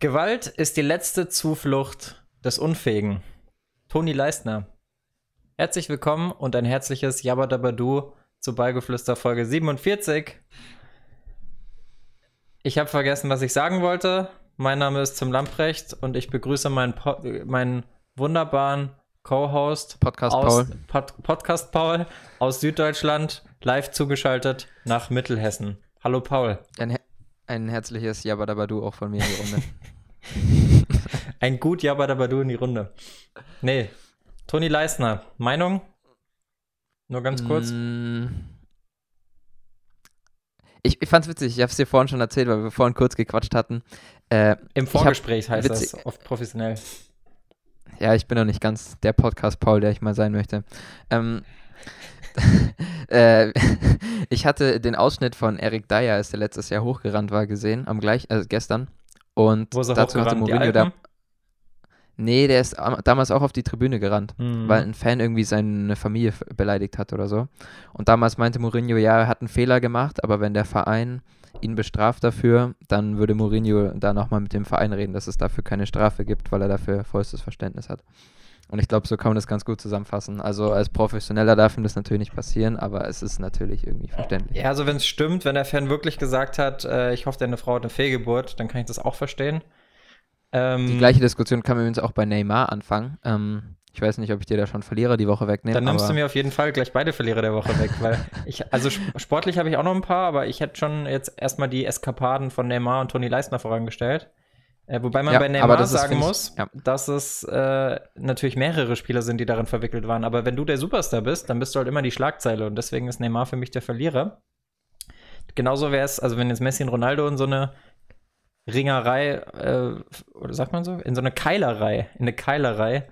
Gewalt ist die letzte Zuflucht des Unfähigen. Toni Leistner. Herzlich willkommen und ein herzliches Jabadabadu zu Beigeflüster Folge 47. Ich habe vergessen, was ich sagen wollte. Mein Name ist Tim Lamprecht und ich begrüße meinen, po meinen wunderbaren Co-Host Podcast aus Paul. Pod Podcast Paul aus Süddeutschland, live zugeschaltet nach Mittelhessen. Hallo Paul. Ein, ein herzliches Jabadabadu auch von mir in die Runde. Ein gut Jabadabadu in die Runde. Nee, Toni Leistner, Meinung? Nur ganz kurz. Mm. Ich, ich fand's witzig, ich hab's dir vorhin schon erzählt, weil wir vorhin kurz gequatscht hatten. Äh, Im hab Vorgespräch heißt witzig- das oft professionell. ja, ich bin noch nicht ganz der Podcast-Paul, der ich mal sein möchte. Ähm, äh, ich hatte den Ausschnitt von Eric Dyer, als der letztes Jahr hochgerannt war, gesehen, am gleich, also gestern. Und dazu hatte Mourinho da. Nee, der ist am- damals auch auf die Tribüne gerannt. Hm. weil ein Fan irgendwie seine Familie beleidigt hat oder so. Und damals meinte Mourinho, ja, er hat einen Fehler gemacht, aber wenn der Verein ihn bestraft dafür, dann würde Mourinho da nochmal mit dem Verein reden, dass es dafür keine Strafe gibt, weil er dafür vollstes Verständnis hat. Und ich glaube, so kann man das ganz gut zusammenfassen. Also als Professioneller darf ihm das natürlich nicht passieren, aber es ist natürlich irgendwie verständlich. Ja, also wenn es stimmt, wenn der Fan wirklich gesagt hat, äh, ich hoffe, deine Frau hat eine Fehlgeburt, dann kann ich das auch verstehen. Ähm, Die gleiche Diskussion kann man übrigens auch bei Neymar anfangen. Ähm, ich weiß nicht, ob ich dir da schon Verlierer die Woche wegnehme. dann nimmst du mir auf jeden Fall gleich beide Verlierer der Woche weg, weil ich, also sp- sportlich habe ich auch noch ein paar, aber ich hätte schon jetzt erstmal die Eskapaden von Neymar und Toni Leistner vorangestellt. Äh, wobei man Ja, bei Neymar das ist, sagen ich- muss, ja. dass es äh, natürlich mehrere Spieler sind, die darin verwickelt waren. Aber wenn du der Superstar bist, dann bist du halt immer die Schlagzeile und deswegen ist Neymar für mich der Verlierer. Genauso wäre es, also wenn jetzt Messi und Ronaldo in so eine Ringerei, äh, oder sagt man so, in so eine Keilerei, in eine Keilerei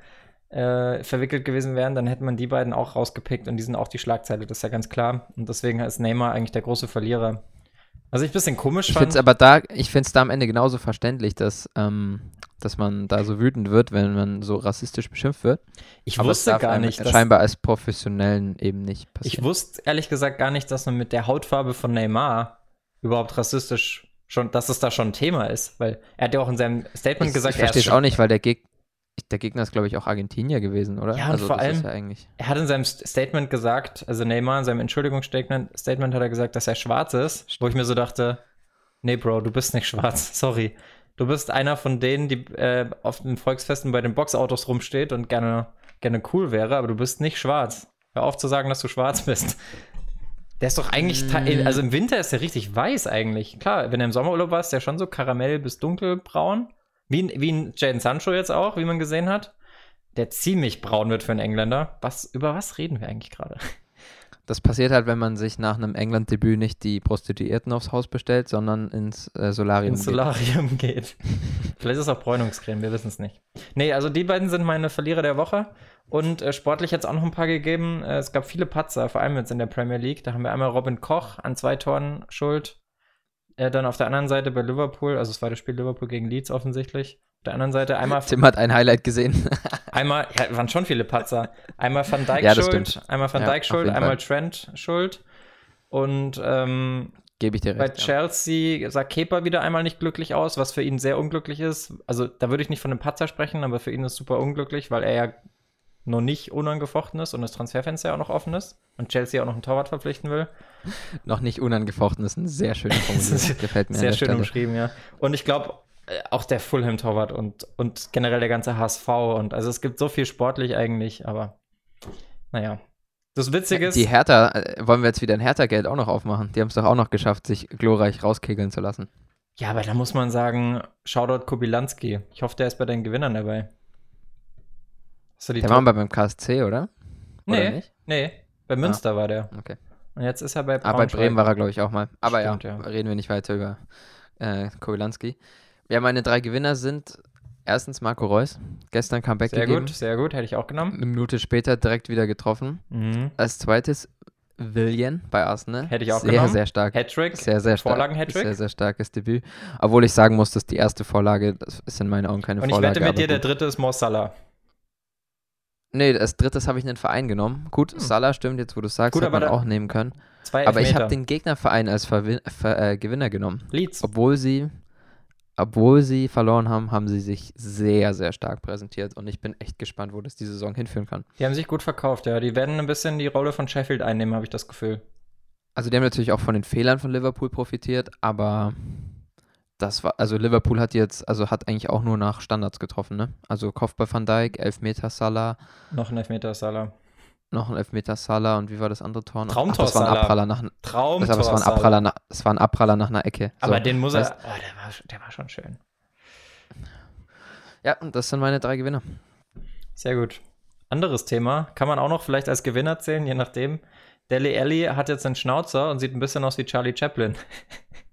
äh, verwickelt gewesen wären, dann hätte man die beiden auch rausgepickt und die sind auch die Schlagzeile, das ist ja ganz klar. Und deswegen ist Neymar eigentlich der große Verlierer. Was ich ein bisschen komisch Ich finde fand. es aber da, ich finde es da am Ende genauso verständlich, dass, ähm, dass man da so wütend wird, wenn man so rassistisch beschimpft wird. ich aber wusste gar nicht, dass, scheinbar als Professionellen eben nicht ich passieren. wusste ehrlich gesagt gar nicht, dass man mit der Hautfarbe von Neymar überhaupt rassistisch schon, dass es da schon ein Thema ist, weil er hat ja auch in seinem Statement ich, gesagt, ich er, verstehe es auch nicht, weil der, Geg der Gegner ist, glaube ich, auch Argentinier gewesen, oder? Ja, und also vor allem- ja eigentlich. er hat in seinem St- Statement gesagt, also Neymar in seinem Entschuldigungsstatement Statement hat er gesagt, dass er schwarz ist, wo ich mir so dachte, nee, Bro, du bist nicht schwarz, sorry. Du bist einer von denen, die äh, auf den Volksfesten bei den Boxautos rumsteht und gerne, gerne cool wäre, aber du bist nicht schwarz. Hör auf zu sagen, dass du schwarz bist. Der ist doch eigentlich, Mm. also im Winter ist er richtig weiß eigentlich. Klar, wenn er im Sommerurlaub war, ist der schon so karamell bis dunkelbraun. Wie, ein- wie ein Jaden Sancho jetzt auch, wie man gesehen hat. Der ziemlich braun wird für einen Engländer. Was, über was reden wir eigentlich gerade? Das passiert halt, wenn man sich nach einem England-Debüt nicht die Prostituierten aufs Haus bestellt, sondern ins äh, Solarium ins geht. Solarium geht. Vielleicht ist es auch Bräunungscreme, wir wissen es nicht. Nee, also die beiden sind meine Verlierer der Woche. Und äh, sportlich hat es auch noch ein paar gegeben. Äh, es gab viele Patzer, vor allem jetzt in der Premier League. Da haben wir einmal Robin Koch an zwei Toren schuld. Äh, dann auf der anderen Seite bei Liverpool, also es war das Spiel Liverpool gegen Leeds offensichtlich. Auf der anderen Seite einmal, Tim hat ein Highlight gesehen. einmal ja, waren schon viele Patzer. Einmal Van Dijk Ja, schuld, stimmt. einmal Van Ja, Dijk schuld, einmal Fall. Trent schuld. Und ähm, Gebe ich dir bei recht. ja. Chelsea sah Kepa wieder einmal nicht glücklich aus, was für ihn sehr unglücklich ist. Also da würde ich nicht von einem Patzer sprechen, aber für ihn ist super unglücklich, weil er ja noch nicht unangefochten ist und das Transferfenster ja auch noch offen ist und Chelsea auch noch einen Torwart verpflichten will. Noch nicht unangefochten ist eine sehr schöne Formulierung. Gefällt mir Sehr schön Stelle. umschrieben, ja. Und ich glaube, äh, auch der Fulham-Torwart und, und generell der ganze HSV und also es gibt so viel sportlich eigentlich, aber naja. Das Witzige ist, Die Hertha, äh, wollen wir jetzt wieder ein Hertha-Geld auch noch aufmachen? Die haben es doch auch noch geschafft, sich glorreich rauskegeln zu lassen. ja, aber da muss man sagen, Shoutout Kobilanski. Ich hoffe, der ist bei den Gewinnern dabei. Hast du die Der war mal beim KSC, oder? Oder Nee, nicht? nee, bei Münster war der. Okay. Und jetzt ist er bei Ah, bei Braunschweig. Bremen war er, glaube ich, auch mal. Aber Stimmt, ja, ja. reden wir nicht weiter über äh, Kobylanski. Ja, meine drei Gewinner sind erstens Marco Reus. Gestern Comeback Sehr gegeben. gut, sehr gut, hätte ich auch genommen. Eine Minute später direkt wieder getroffen. Mhm. Als zweites Willian bei Arsenal. Hätte ich auch sehr, genommen. Sehr stark. Hattrick, Sehr, sehr stark. Vorlagen-Hattrick. Sehr, sehr starkes Debüt. Obwohl ich sagen muss, dass die erste Vorlage, das ist in meinen Augen keine Und ich Vorlage. wette mit dir, der dritte ist Mo Salah. Nee, als drittes habe ich einen Verein genommen. Gut, Hm. Salah stimmt jetzt, wo du sagst, Gut, hätte man auch nehmen können. Aber ich habe den Gegnerverein als Verwin Ver äh, Gewinner genommen. Leeds. Obwohl sie obwohl sie verloren haben, haben sie sich sehr, sehr stark präsentiert und ich bin echt gespannt, wo das die Saison hinführen kann. Die haben sich gut verkauft, ja. Die werden ein bisschen die Rolle von Sheffield einnehmen, habe ich das Gefühl. Also die haben natürlich auch von den Fehlern von Liverpool profitiert, aber das war, also Liverpool hat jetzt, also hat eigentlich auch nur nach Standards getroffen, ne? Also Kopfball Van Dijk, Elfmeter Salah. Noch ein Elfmeter Salah. Noch ein Elfmeter Salah und wie war das andere Tor? Traumtor Ach, das war ein Salah. Abpraller nach, Traumtor. das, war ein Salah. Abpraller nach, es war ein Abpraller nach einer Ecke. So, Aber den muss er. Oh, der war, der war schon schön. Ja, und das sind meine drei Gewinner. Sehr gut. Anderes Thema. Kann man auch noch vielleicht als Gewinner zählen, je nachdem. Deli Alli hat jetzt einen Schnauzer und sieht ein bisschen aus wie Charlie Chaplin.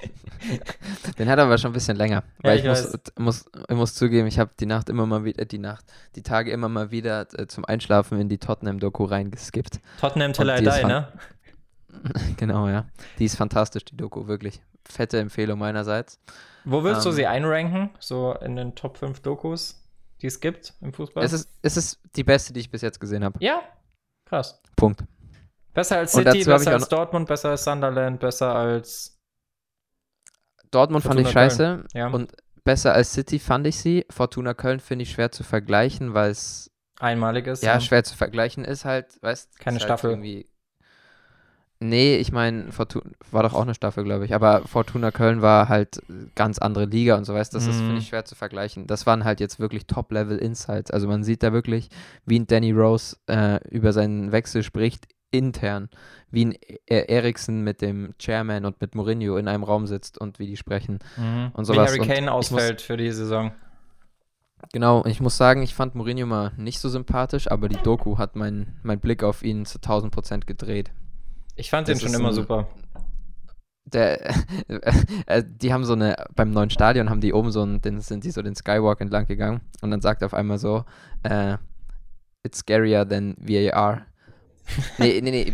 Den hat er aber schon ein bisschen länger. Ja, Weil ich ich, muss, muss, ich muss zugeben, ich habe die Nacht immer mal wieder, die Nacht, die Tage immer mal wieder äh, zum Einschlafen in die Tottenham-Doku reingeskippt. Tottenham Till I die ne? genau, ja. Die ist fantastisch, die Doku, wirklich. Fette Empfehlung meinerseits. Wo willst du Ähm, sie einranken? So in den Top 5 Dokus, die es gibt im Fußball? Es ist, es ist die beste, die ich bis jetzt gesehen habe. ja, krass. Punkt. Besser als City, besser als Dortmund, besser als Sunderland, besser als. Dortmund fand ich Fortuna scheiße Ja, und besser als City fand ich sie. Fortuna Köln finde ich schwer zu vergleichen, weil es einmalig ist. ja, schwer zu vergleichen ist halt, weißt Keine ist halt Staffel. Irgendwie nee, ich meine, Fortuna war doch auch eine Staffel, glaube ich. Aber Fortuna Köln war halt ganz andere Liga und so, weißt Das ist, Mhm. finde ich, schwer zu vergleichen. Das waren halt jetzt wirklich Top-Level-Insights. Also man sieht da wirklich, wie ein Danny Rose äh, über seinen Wechsel spricht, intern. Wie ein e Eriksen mit dem Chairman und mit Mourinho in einem Raum sitzt und wie die sprechen. Mhm. und Wie sowas. Harry Und Kane ich muss- ausfällt für die Saison. Genau, ich muss sagen, ich fand Mourinho mal nicht so sympathisch, aber die Doku hat mein, mein Blick auf ihn zu 1000 Prozent gedreht. Ich fand Das den schon immer ein- super. Der, äh, die haben so eine, beim neuen Stadion haben die oben so einen, den, sind die so den Skywalk entlang gegangen und dann sagt er auf einmal so, äh, it's scarier than VAR. Nee, nee,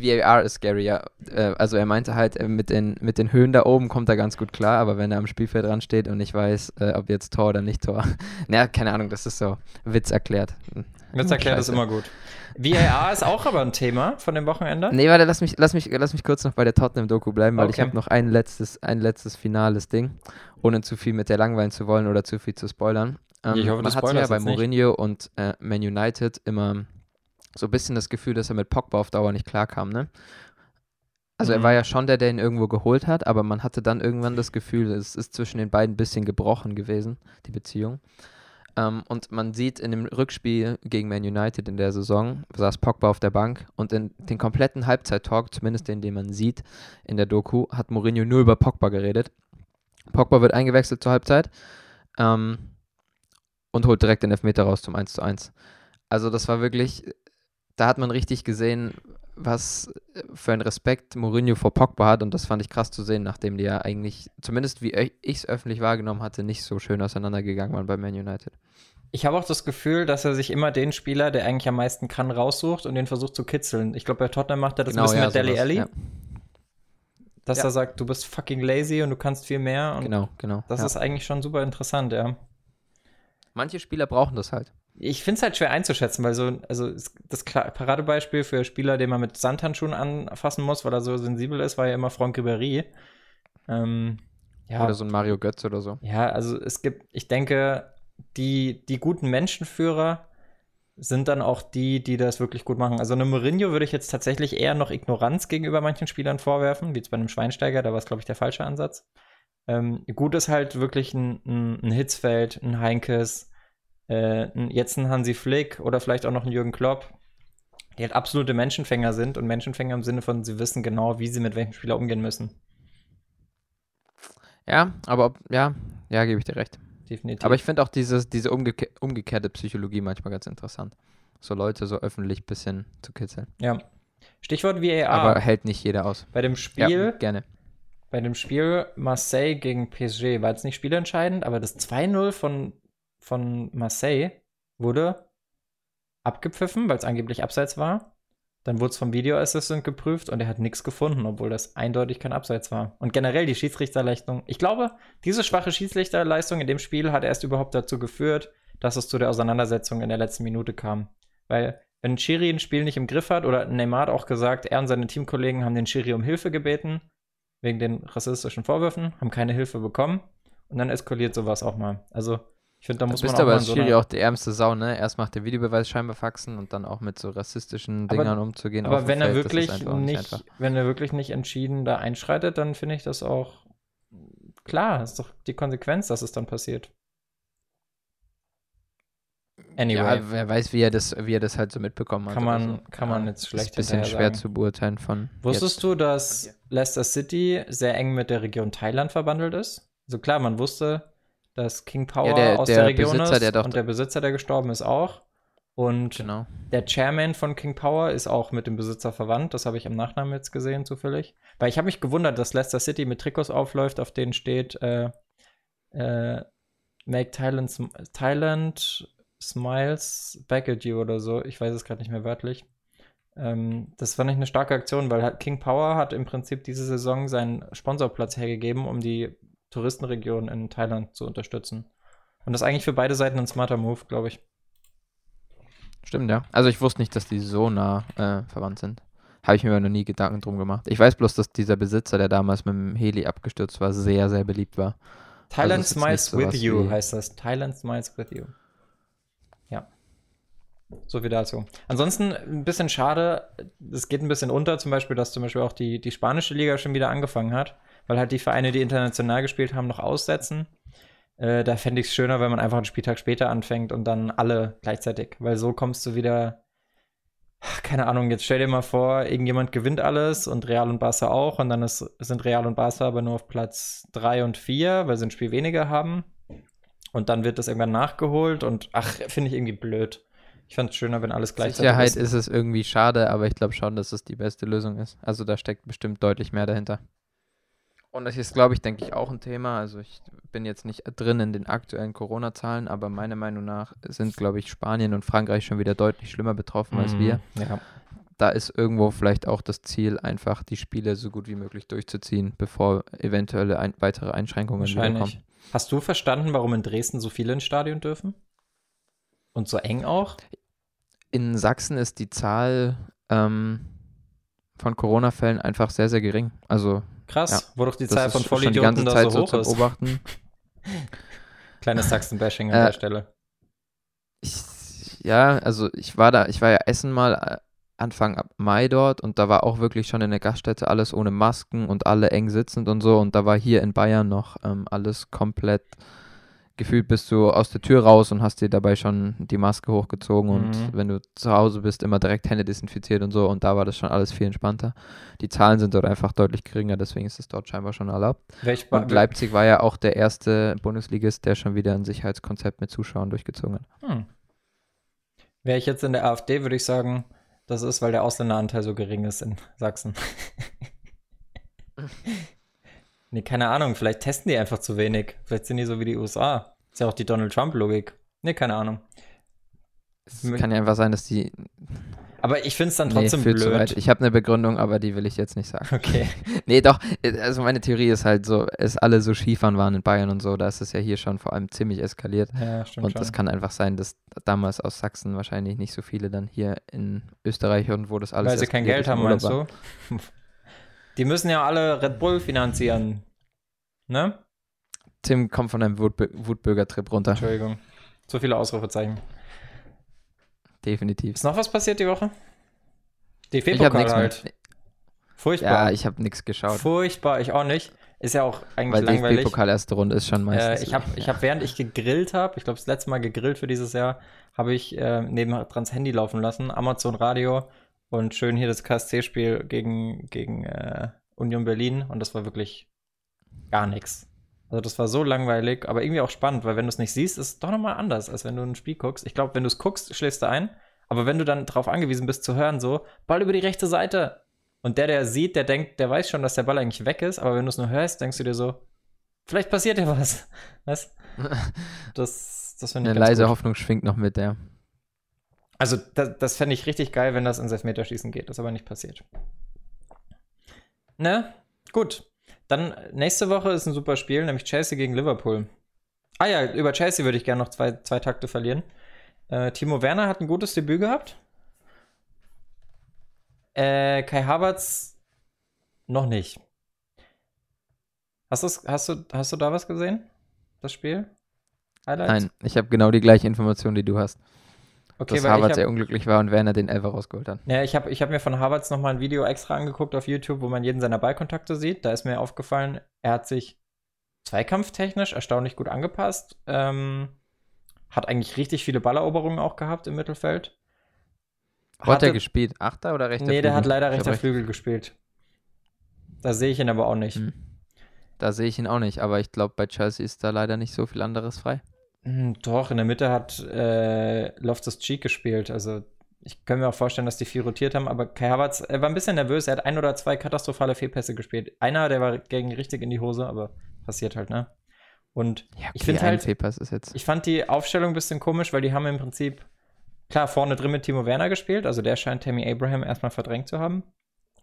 nee, VAR ist scarier. Äh, also er meinte halt, äh, mit den, mit den Höhen da oben kommt er ganz gut klar, aber wenn er am Spielfeld dran steht und nicht weiß, äh, ob jetzt Tor oder nicht Tor. naja, keine Ahnung, das ist so Witz erklärt. Witz erklärt ist Scheiße. immer gut. VAR ist auch aber ein Thema von dem Wochenende. Nee, warte, lass mich, lass mich, lass mich kurz noch bei der Tottenham-Doku bleiben, weil ich Okay. habe noch ein letztes, ein letztes finales Ding, ohne zu viel mit der langweilen zu wollen oder zu viel zu spoilern. Ähm, Ich hoffe, man hat ja bei jetzt nicht. Mourinho und äh, Man United immer so ein bisschen das Gefühl, dass er mit Pogba auf Dauer nicht klarkam, ne? Also er Mhm. war ja schon der, der ihn irgendwo geholt hat, aber man hatte dann irgendwann das Gefühl, es ist zwischen den beiden ein bisschen gebrochen gewesen, die Beziehung. Ähm, und man sieht in dem Rückspiel gegen Man United in der Saison, saß Pogba auf der Bank und in den kompletten Halbzeit-Talk, zumindest den, den man sieht in der Doku, hat Mourinho nur über Pogba geredet. Pogba wird eingewechselt zur Halbzeit ähm, und holt direkt den Elfmeter raus zum 1 zu 1. Also das war wirklich, da hat man richtig gesehen, was für einen Respekt Mourinho vor Pogba hat und das fand ich krass zu sehen, nachdem die ja eigentlich, zumindest wie ich es öffentlich wahrgenommen hatte, nicht so schön auseinandergegangen waren bei Man United. Ich habe auch das Gefühl, dass er sich immer den Spieler, der eigentlich am meisten kann, raussucht und den versucht zu kitzeln. Ich glaube, bei Tottenham macht er das ein bisschen mit Deli Alli, Ja, dass Ja. er sagt, du bist fucking lazy und du kannst viel mehr. Und genau, genau. das ja. ist eigentlich schon super interessant, ja. Manche Spieler brauchen das halt. Ich finde es halt schwer einzuschätzen, weil so, also das Paradebeispiel für Spieler, den man mit Sandhandschuhen anfassen muss, weil er so sensibel ist, war ja immer Franck Ribéry. Ähm, ja, Oder so ein Mario Götz oder so. ja, also es gibt, ich denke, die, die guten Menschenführer sind dann auch die, die das wirklich gut machen. Also eine Mourinho würde ich jetzt tatsächlich eher noch Ignoranz gegenüber manchen Spielern vorwerfen, wie jetzt bei einem Schweinsteiger, da war es, glaube ich, der falsche Ansatz. Ähm, gut ist halt wirklich ein, ein, ein Hitzfeld, ein Heinkes, äh, jetzt ein Hansi Flick oder vielleicht auch noch ein Jürgen Klopp, die halt absolute Menschenfänger sind und Menschenfänger im Sinne von, sie wissen genau, wie sie mit welchem Spieler umgehen müssen. Ja, aber ob, ja, ja, gebe ich dir recht. Definitiv. Aber ich finde auch dieses, diese umgeke umgekehrte Psychologie manchmal ganz interessant. So Leute so öffentlich ein bisschen zu kitzeln. ja. Stichwort VAR. Aber hält nicht jeder aus. bei dem Ja, Spiel gerne. bei dem Spiel Marseille gegen PSG war jetzt nicht spielentscheidend, aber das 2-0 von, von Marseille wurde abgepfiffen, weil es angeblich abseits war. Dann wurde es vom Video Assistant geprüft und er hat nichts gefunden, obwohl das eindeutig kein Abseits war. Und generell die Schiedsrichterleistung, ich glaube, diese schwache Schiedsrichterleistung in dem Spiel hat erst überhaupt dazu geführt, dass es zu der Auseinandersetzung in der letzten Minute kam. Weil, wenn Schiri ein Spiel nicht im Griff hat, oder Neymar hat auch gesagt, er und seine Teamkollegen haben den Schiri um Hilfe gebeten, wegen den rassistischen Vorwürfen, haben keine Hilfe bekommen. Und dann eskaliert sowas auch mal. Also, ich finde, da muss bist man auch aber mal so Schiri einer- auch die ärmste Sau, ne? Erst macht der Videobeweis scheinbar faxen und dann auch mit so rassistischen Aber- Dingern umzugehen. auf Aber wenn er Feld, das ist wirklich nicht, einfach. wenn er wirklich nicht entschieden da einschreitet, dann finde ich das auch klar, ist doch die Konsequenz, dass es dann passiert. Anyway, Ja, wer weiß, wie er das, wie er das halt so mitbekommen hat. kann man, so. kann man jetzt schlecht Ist ein bisschen schwer sagen. zu beurteilen von. Wusstest jetzt. du, dass Leicester City sehr eng mit der Region Thailand verbandelt ist? Also klar, man wusste, dass King Power Ja, der- aus der der Region Besitzer, ist der und der Besitzer, der gestorben ist, auch. Und Genau. der Chairman von King Power ist auch mit dem Besitzer verwandt. Das habe ich am Nachnamen jetzt gesehen, zufällig. Weil ich habe mich gewundert, dass Leicester City mit Trikots aufläuft, auf denen steht äh, äh, Make Thailand, sm Thailand Smiles Back at You oder so. Ich weiß es gerade nicht mehr wörtlich. Ähm, das fand ich eine starke Aktion, weil King Power hat im Prinzip diese Saison seinen Sponsorplatz hergegeben, um die Touristenregion in Thailand zu unterstützen. Und das ist eigentlich für beide Seiten ein smarter Move, glaube ich. Stimmt, ja. Also ich wusste nicht, dass die so nah äh, verwandt sind. Habe ich mir aber noch nie Gedanken drum gemacht. Ich weiß bloß, dass dieser Besitzer, der damals mit dem Heli abgestürzt war, sehr, sehr beliebt war. Thailand jetzt Smiles with You heißt das. Thailand Smiles with You. Ja. So viel dazu. Ansonsten ein bisschen schade, es geht ein bisschen unter, zum Beispiel, dass zum Beispiel auch die, die spanische Liga schon wieder angefangen hat, weil halt die Vereine, die international gespielt haben, noch aussetzen. Äh, da fände ich es schöner, wenn man einfach einen Spieltag später anfängt und dann alle gleichzeitig, weil so kommst du wieder. Ach, Keine Ahnung, jetzt stell dir mal vor, irgendjemand gewinnt alles und Real und Barca auch und dann ist, sind Real und Barca aber nur auf Platz 3 und 4, weil sie ein Spiel weniger haben. Und dann wird das irgendwann nachgeholt und ach, finde ich irgendwie blöd. Ich fand es schöner, wenn alles gleichzeitig Sicherheit ist. ist es irgendwie schade, aber ich glaube schon, dass es die beste Lösung ist. Also da steckt bestimmt deutlich mehr dahinter. Und das ist, glaube ich, denke ich, auch ein Thema. Also ich bin jetzt nicht drin in den aktuellen Corona-Zahlen, aber meiner Meinung nach sind, glaube ich, Spanien und Frankreich schon wieder deutlich schlimmer betroffen als wir. Mhm, Ja. Da ist irgendwo vielleicht auch das Ziel, einfach die Spiele so gut wie möglich durchzuziehen, bevor eventuelle ein weitere Einschränkungen. Wahrscheinlich. Hast du verstanden, warum in Dresden so viele ins Stadion dürfen? Und so eng auch? In Sachsen ist die Zahl ähm, von Corona-Fällen einfach sehr, sehr gering. Also Krass, wo doch die Zahl von Vollidioten ganze da Zeit so so hoch zu ist. beobachten. Kleines Sachsen-Bashing an Äh, der Stelle. Ich, ja, also ich war da, ich war ja Essen mal äh, Anfang ab Mai dort und da war auch wirklich schon in der Gaststätte alles ohne Masken und alle eng sitzend und so und da war hier in Bayern noch ähm, alles komplett gefühlt bist du aus der Tür raus und hast dir dabei schon die Maske hochgezogen und Mhm. wenn du zu Hause bist, immer direkt Hände desinfiziert und so und da war das schon alles viel entspannter. Die Zahlen sind dort einfach deutlich geringer, deswegen ist es dort scheinbar schon erlaubt. Welch Und Leipzig war ja auch der erste Bundesligist, der schon wieder ein Sicherheitskonzept mit Zuschauern durchgezogen hat. Hm. Wäre ich jetzt in der AfD, würde ich sagen, das ist, weil der Ausländeranteil so gering ist in Sachsen. nee, keine Ahnung, vielleicht testen die einfach zu wenig. Vielleicht sind die so wie die USA. Ist ja auch die Donald Trump-Logik. Nee, keine Ahnung. Es kann ja einfach sein, dass die. Aber ich finde es dann Nee, trotzdem weit. blöd. Ich habe eine Begründung, aber die will ich jetzt nicht sagen. Okay. Nee, doch. Also meine Theorie ist halt so, es alle so Skifahren waren in Bayern und so, da ist es ja hier schon vor allem ziemlich eskaliert. Ja, stimmt Und das kann einfach sein, dass damals aus Sachsen wahrscheinlich nicht so viele dann hier in Österreich und wo das alles Weil sie kein Geld haben, meinst waren. du? Die müssen ja alle Red Bull finanzieren. Ne? Tim kommt von einem Wutbü Wutbürger-Trip runter. Entschuldigung. Zu viele Ausrufezeichen. Definitiv. Ist noch was passiert die Woche? Ich habe DFB-Pokal nichts halt. mehr. Furchtbar. Ja, ich habe nichts geschaut. Furchtbar, ich auch nicht. Ist ja auch eigentlich Weil langweilig. DFB-Pokal erste Runde ist schon Äh, meistens. ich habe, ich hab, während ich gegrillt habe, ich glaube, das letzte Mal gegrillt für dieses Jahr, habe ich äh, neben Trans Handy laufen lassen, Amazon Radio und schön hier das KSC-Spiel gegen, gegen äh, Union Berlin und das war wirklich gar nichts. Also das war so langweilig, aber irgendwie auch spannend, weil wenn du es nicht siehst, ist es doch nochmal anders, als wenn du ein Spiel guckst. Ich glaube, wenn du es guckst, schläfst du ein, aber wenn du dann darauf angewiesen bist zu hören, so, Ball über die rechte Seite. Und der, der sieht, der denkt, der weiß schon, dass der Ball eigentlich weg ist, aber wenn du es nur hörst, denkst du dir so, vielleicht passiert ja was. Was? Das, das finde ich Eine leise gut. Hoffnung schwingt noch mit, ja. Also, das, das fände ich richtig geil, wenn das ins Elfmeterschießen geht. Das ist aber nicht passiert. Ne? Gut. Dann nächste Woche ist ein super Spiel, nämlich Chelsea gegen Liverpool. Ah ja, über Chelsea würde ich gerne noch zwei, zwei Takte verlieren. Äh, Timo Werner hat ein gutes Debüt gehabt. Äh, Kai Havertz noch nicht. Hast, hast, du, hast du da was gesehen? das Spiel? Highlights? Nein, ich habe genau die gleiche Information, die du hast. Okay, dass Harvard ich sehr hab, unglücklich war und Werner den Elfer rausgeholt hat. ja, ich habe ich hab mir von Harvards nochmal ein Video extra angeguckt auf YouTube, wo man jeden seiner Ballkontakte sieht. Da ist mir aufgefallen, er hat sich zweikampftechnisch erstaunlich gut angepasst. Ähm, hat eigentlich richtig viele Balleroberungen auch gehabt im Mittelfeld. Hat er gespielt? Achter oder rechter Nee, der hat Flügel? leider hab rechter recht- Flügel gespielt. Da sehe ich ihn aber auch nicht. Hm. Da sehe ich ihn auch nicht, aber ich glaube, bei Chelsea ist da leider nicht so viel anderes frei. Hm, Doch, in der Mitte hat äh, Loftus Cheek gespielt. Also ich kann mir auch vorstellen, dass die viel rotiert haben, aber Kai Havertz, er war ein bisschen nervös. Er hat ein oder zwei katastrophale Fehlpässe gespielt. Einer, der war gegen richtig in die Hose, aber passiert halt, ne? Und Ja, Ich find ein halt- Fehlpass ist jetzt. ich fand die Aufstellung ein bisschen komisch, weil die haben im Prinzip, klar, vorne drin mit Timo Werner gespielt, also der scheint Tammy Abraham erstmal verdrängt zu haben.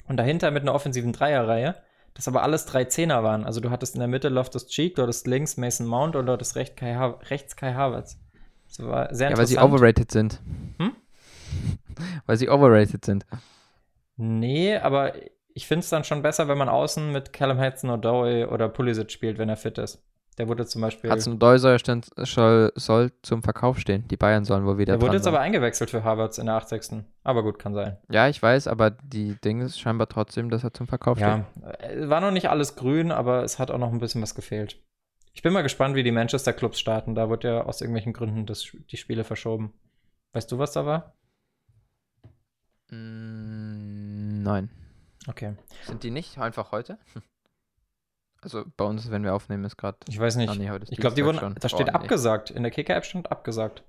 Und dahinter mit einer offensiven Dreierreihe, das aber alles drei Zehner waren. Also du hattest in der Mitte Loftus Cheek, du hattest links Mason Mount und du hattest recht Kai ha rechts Kai Havertz. Das war sehr Ja, weil sie interessant. overrated sind. Hm? Weil sie overrated sind. Nee, aber ich finde es dann schon besser, wenn man außen mit Callum Hudson-Odoi oder Pulisic spielt, wenn er fit ist. Der wurde zum Beispiel. Hudson soll, stand- soll, soll zum Verkauf stehen. Die Bayern sollen wohl wieder der wurde jetzt sein. aber eingewechselt für Havertz in der 80. Aber gut, kann sein. Ja, ich weiß, aber die Ding ist scheinbar trotzdem, dass er zum Verkauf Ja, äh, war noch nicht alles grün, aber es hat auch noch ein bisschen was gefehlt. Ich bin mal gespannt, wie die Manchester-Clubs starten. Da wird ja aus irgendwelchen Gründen das, die Spiele verschoben. Weißt du, was da war? steht. Mm, nein. Okay. Sind die nicht einfach heute? Also bei uns, wenn wir aufnehmen, ist gerade. Ich weiß nicht. Ah, nee, ich glaube, die wurden. schon. Da steht Oh, nee. abgesagt. In der Kicker-App stand abgesagt.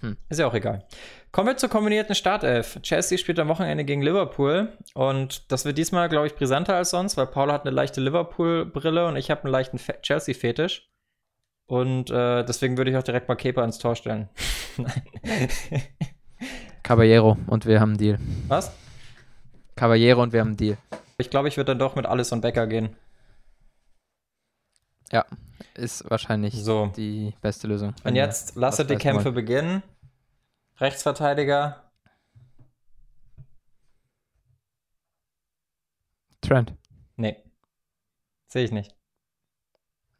Hm. Ist ja auch egal. Kommen wir zur kombinierten Startelf. Chelsea spielt am Wochenende gegen Liverpool. Und das wird diesmal, glaube ich, brisanter als sonst, weil Paul hat eine leichte Liverpool-Brille und ich habe einen leichten Fe- Chelsea-Fetisch. Und äh, deswegen würde ich auch direkt mal Kepa ins Tor stellen. Nein. Caballero und wir haben einen Deal. Was? Caballero und wir haben einen Deal. Ich glaube, ich würde dann doch mit Alisson Becker gehen. Ist wahrscheinlich So. die beste Lösung. Und jetzt lasset was die Kämpfe wollen. beginnen. Rechtsverteidiger. Trent. Nee. Sehe ich nicht.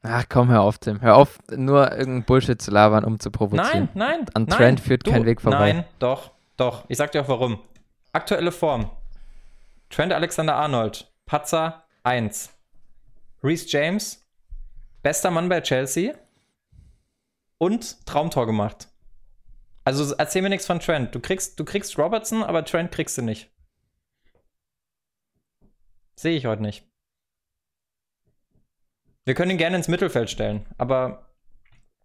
Ach komm, hör auf, Tim. Hör auf, nur irgendein Bullshit zu labern, um zu Nein, provozieren. nein. An nein, Trent führt kein Weg vorbei. Nein, doch, doch. Ich sag dir auch warum. Aktuelle Form. Trent Alexander Arnold. Patzer 1. Reese James. Bester Mann bei Chelsea. Und Traumtor gemacht. Also erzähl mir nichts von Trent. Du kriegst, du kriegst Robertson, aber Trent kriegst du nicht. Sehe ich heute nicht. Wir können ihn gerne ins Mittelfeld stellen, aber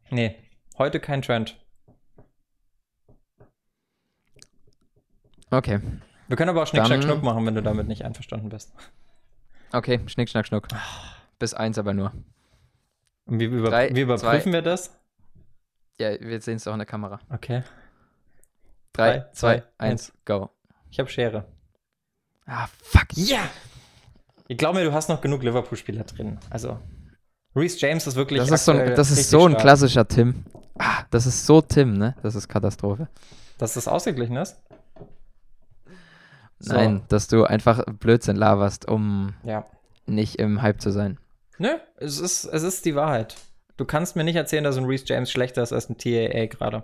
nee, heute kein Trent. Okay, Wir können aber auch Schnick, Schnack, Schnuck machen, wenn du damit nicht einverstanden bist. okay, Schnick, Schnack, Schnuck. Bis eins aber nur. Und wie, über, Drei, wie überprüfen wir das? Ja, wir sehen es doch in der Kamera. Okay. Drei, Drei, zwei, zwei, eins, go. Ich habe Schere. Ah, fuck. Ja! Ich glaube mir, du hast noch genug Liverpool-Spieler drin. Also, Reese James ist wirklich. Das ist so ein, das ist so ein klassischer Tim. Ah, das ist so Tim, ne? Das ist Katastrophe. Dass das ausgeglichen ist? So. Nein, dass du einfach Blödsinn laberst, um Ja. nicht im Hype zu sein. Nö, es ist, es ist die Wahrheit. Du kannst mir nicht erzählen, dass ein Reese James schlechter ist als ein TAA gerade.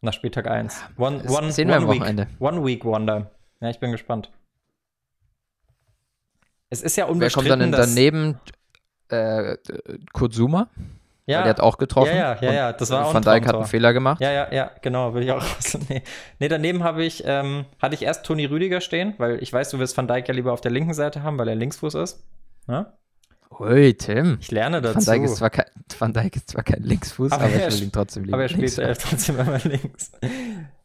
Nach Spieltag 1. One, one, sehen wir one am week, Wochenende. One Week Wonder. Ja, ich bin gespannt. Es ist ja Wer unbestritten, kommt dann daneben? Äh, Kurzuma? Ja, Weil der hat auch getroffen. Ja, ja, ja, ja, das war auch Van Dijk hat einen Fehler gemacht. Ja, ja, ja, genau, will ich auch. Nee, nee daneben habe ich, ähm, hatte ich erst Toni Rüdiger stehen, weil ich weiß, du willst Van Dijk ja lieber auf der linken Seite haben, weil er Linksfuß ist. Ja? Ui, Tim. Ich lerne dazu. Van Dijk, ist zwar kein, Van Dijk ist zwar kein Linksfuß, Aber aber, er ich will sp- ihn trotzdem lieben. aber er spielt äh, trotzdem immer links.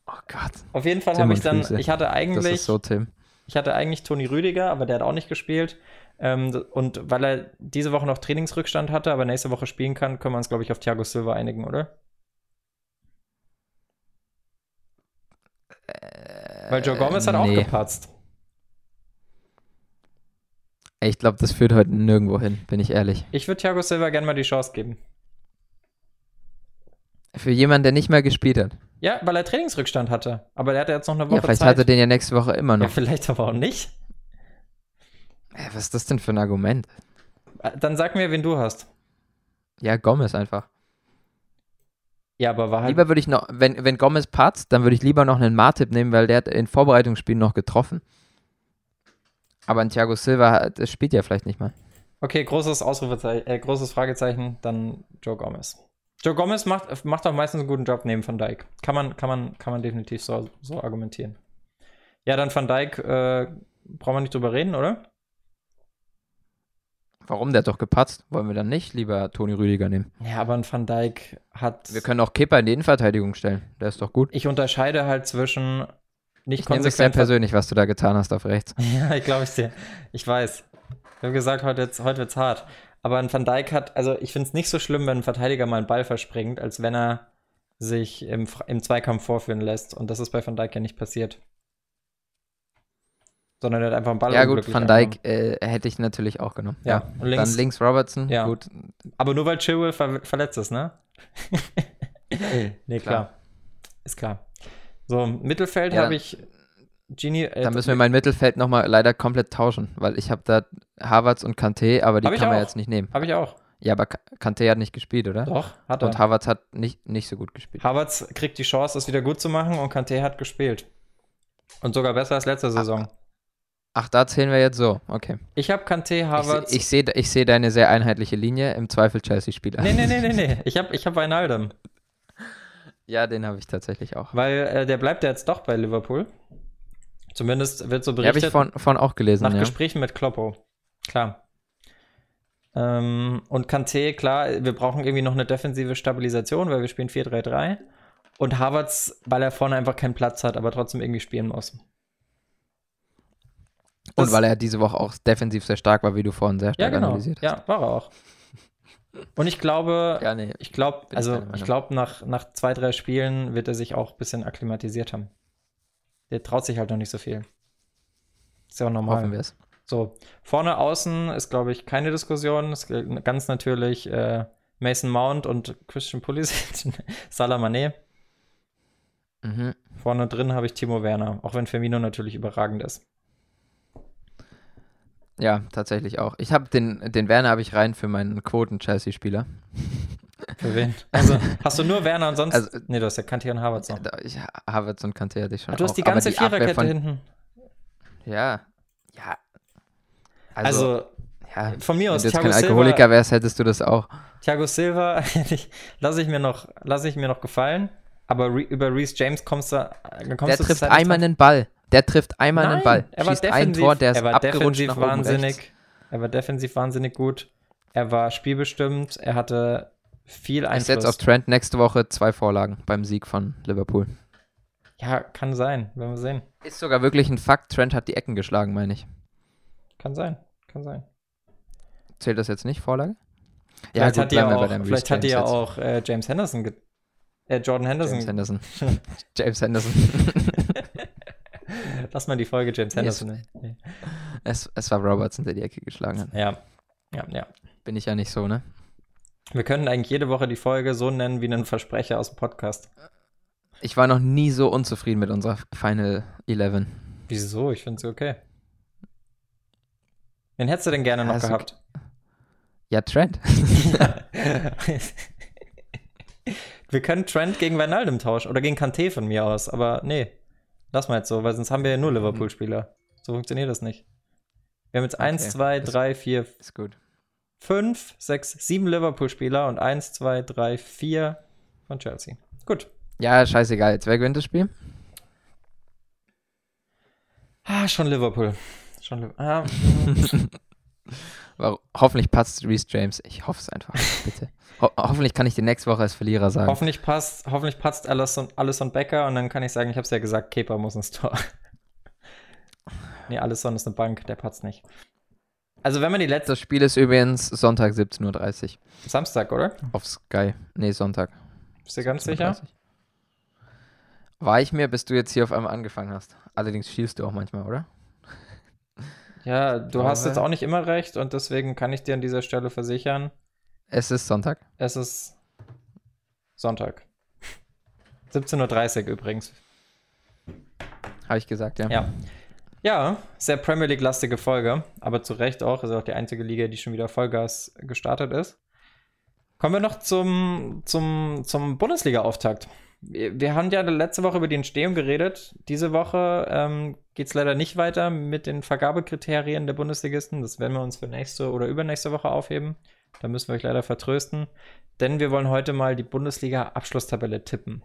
Oh Gott, Auf jeden Fall habe ich dann, Füße. ich hatte das eigentlich, ist so Tim. ich hatte eigentlich Toni Rüdiger, aber der hat auch nicht gespielt. Ähm, und weil er diese Woche noch Trainingsrückstand hatte, aber nächste Woche spielen kann, können wir uns, glaube ich, auf Thiago Silva einigen, oder? Weil Joe Gomez hat auch Äh, gepatzt. Ich glaube, das führt heute nirgendwo hin, bin ich ehrlich. Ich würde Thiago Silva gerne mal die Chance geben. Für jemanden, der nicht mehr gespielt hat. Ja, weil er Trainingsrückstand hatte. Aber der hatte jetzt noch eine Woche Ja, vielleicht Zeit. hat er den ja nächste Woche immer ja, noch. vielleicht aber auch nicht. Was ist das denn für ein Argument? Äh, Dann sag mir, wen du hast. Ja, Gomez einfach. Ja, aber war halt. Lieber würde ich noch, wenn, wenn Gomez patzt, dann würde ich lieber noch einen Martip nehmen, weil der hat in Vorbereitungsspielen noch getroffen. Aber ein Thiago Silva, hat- das spielt ja vielleicht nicht mal. Okay, großes Ausrufezeichen, äh, großes Fragezeichen, dann Joe Gomez. Joe Gomez macht, macht auch meistens einen guten Job neben Van Dijk. Kann man, kann man, kann man definitiv so, so argumentieren. Ja, dann Van Dijk, äh, brauchen wir nicht drüber reden, oder? Warum? Der hat doch gepatzt. Wollen wir dann nicht lieber Toni Rüdiger nehmen? Ja, aber ein Van Dijk hat. Wir können auch Kipper in die Innenverteidigung stellen. Der ist doch gut. ich unterscheide halt zwischen nicht Ich konsequent. persönlich, was du da getan hast auf rechts. Ja, ich glaube ich dir. Ich weiß. Wir haben gesagt, heute, jetzt, heute wird's hart. Aber ein Van Dijk hat, also ich finde es nicht so schlimm, wenn ein Verteidiger mal einen Ball verspringt, als wenn er sich im, im Zweikampf vorführen lässt. Und das ist bei Van Dijk ja nicht passiert. Sondern er hat einfach einen Ball Ja gut, Van. Dijk äh, hätte ich natürlich auch genommen. Ja, und Dann links- links Robertson. Ja. Gut. Aber nur weil Chilwell ver verletzt ist, ne? nee, klar. Klar. Ist klar. So, Mittelfeld Ja, habe ich Genie. Äh, Dann müssen wir mein Mittelfeld nochmal leider komplett tauschen, weil ich habe da Havertz und Kanté, aber die kann man auch. jetzt nicht nehmen. Habe ich auch. Ja, aber Ka- Kanté hat nicht gespielt, oder? Doch, hat er. Und Havertz hat nicht, nicht so gut gespielt. Havertz kriegt die Chance, es wieder gut zu machen und Kanté hat gespielt. Und sogar besser als letzte Saison. Ach, da zählen wir jetzt so. Okay. Ich habe Kanté, Ich, Havertz. se- ich sehe ich seh deine sehr einheitliche Linie. Im Zweifel Chelsea-Spieler. nee, nee, nee, nee, nee. Ich habe ich hab Wijnaldum. Ja, den habe ich tatsächlich auch. Weil äh, der bleibt ja jetzt doch bei Liverpool. Zumindest wird so Die habe berichtet ich von, von auch gelesen, nach ja. Gesprächen mit Kloppo. Klar. Ähm, und Kanté, klar, wir brauchen irgendwie noch eine defensive Stabilisation, weil wir spielen 4-3-3. Und Havertz, weil er vorne einfach keinen Platz hat, aber trotzdem irgendwie spielen muss. Und Das- weil er diese Woche auch defensiv sehr stark war, wie du vorhin sehr Ja, stark genau. analysiert hast. Ja, war er auch. Und ich glaube, Ja, nee. ich glaube, also ich glaube, nach, nach zwei, drei Spielen wird er sich auch ein bisschen akklimatisiert haben. Der traut sich halt noch nicht so viel. Ist ja auch normal. Hoffen wir es. So, vorne außen ist, glaube ich, keine Diskussion. Es gilt ganz natürlich äh, Mason Mount und Christian Pulisic, Salah Mané. Mhm. Vorne drin habe ich Timo Werner, auch wenn Firmino natürlich überragend ist. Ja, tatsächlich auch. Ich habe den, den Werner habe ich rein für meinen Quoten-Chelsea-Spieler. Für wen? Also, hast du nur Werner und sonst? Also- nee, du hast ja Kanté und Havertz noch. Ich, Havertz und Kanté hatte ich schon Ah, du hast auch, die aber ganze Viererkette von- hinten. Ja. Ja. Also, Also, ja. von mir Wenn aus, du jetzt Thiago kein Silva, Alkoholiker wärst, hättest du das auch. Thiago Silva lasse ich, mir noch- lass ich mir noch gefallen. Aber Re über Reese James kommst du, äh, kommst Der du trifft einmal einen Ball. Der trifft einmal Nein, einen Ball. Er war Schießt ein defensiv, Tor, der ist er war abgerutscht defensiv nach oben wahnsinnig. rechts. Er war defensiv wahnsinnig gut. Er war spielbestimmt. Er hatte viel Ich Einfluss. setze auf Trent nächste Woche zwei Vorlagen beim Sieg von Liverpool. ja, kann sein. Werden wir sehen. Ist sogar wirklich ein Fakt. Trent hat die Ecken geschlagen, meine ich. Kann sein. Kann sein. Zählt das jetzt nicht, Vorlage? vielleicht hat die ja auch, vielleicht hat die ja auch äh, James Henderson, äh, Jordan Henderson. James Henderson. James Henderson. Lass mal die Folge James Henderson. Nee. es, es war Robertson, der die Ecke geschlagen hat. Ja. Ja, ja. Bin ich ja nicht so, ne? Wir können eigentlich jede Woche die Folge so nennen wie einen Versprecher aus dem Podcast. Ich war noch nie so unzufrieden mit unserer Final 11. Wieso? Ich finde sie okay. Wen hättest du denn gerne noch ist gehabt? Ja, Trent. wir können Trent gegen Wijnaldum tauschen oder gegen Kanté von mir aus, aber nee, lass mal jetzt so, weil sonst haben wir ja nur Liverpool-Spieler. So funktioniert das nicht. Wir haben jetzt 1, Okay, 2, ist- 3, 4, Ist gut. 5, 6, 7 Liverpool-Spieler und 1, 2, 3, 4 von Chelsea. Gut. Ja, scheißegal. Jetzt wer gewinnt das Spiel? Ah, schon Liverpool. Schon Liverpool. Ah, Hoffentlich passt Reese James. Ich hoffe es einfach. Bitte. Ho hoffentlich kann ich die nächste Woche als Verlierer sagen. hoffentlich passt, hoffentlich passt Alisson, Alisson Becker und dann kann ich sagen, ich habe es ja gesagt, Kepa muss ins Tor. nee, Alisson ist eine Bank, der passt nicht. Also wenn man die letzte Das Spiel ist übrigens Sonntag 17.30 Uhr Samstag, oder? auf Sky. Nee, Sonntag. Bist du ganz sicher? 17.30 Uhr. War ich mir, bis du jetzt hier auf einmal angefangen hast. Allerdings schielst du auch manchmal, oder? Ja, du hast jetzt auch nicht immer recht und deswegen kann ich dir an dieser Stelle versichern, Es ist Sonntag. es ist Sonntag. 17.30 Uhr übrigens. Habe ich gesagt, ja. Ja. Ja, sehr Premier League-lastige Folge, aber zu Recht auch. Ist auch die einzige Liga, die schon wieder Vollgas gestartet ist. Kommen wir noch zum, zum, zum Bundesliga-Auftakt. Wir, haben ja letzte Woche über die Entstehung geredet. Diese Woche ähm, geht es leider nicht weiter mit den Vergabekriterien der Bundesligisten. Das werden wir uns für nächste oder übernächste Woche aufheben. Da müssen wir euch leider vertrösten. Denn wir wollen heute mal die Bundesliga-Abschlusstabelle tippen.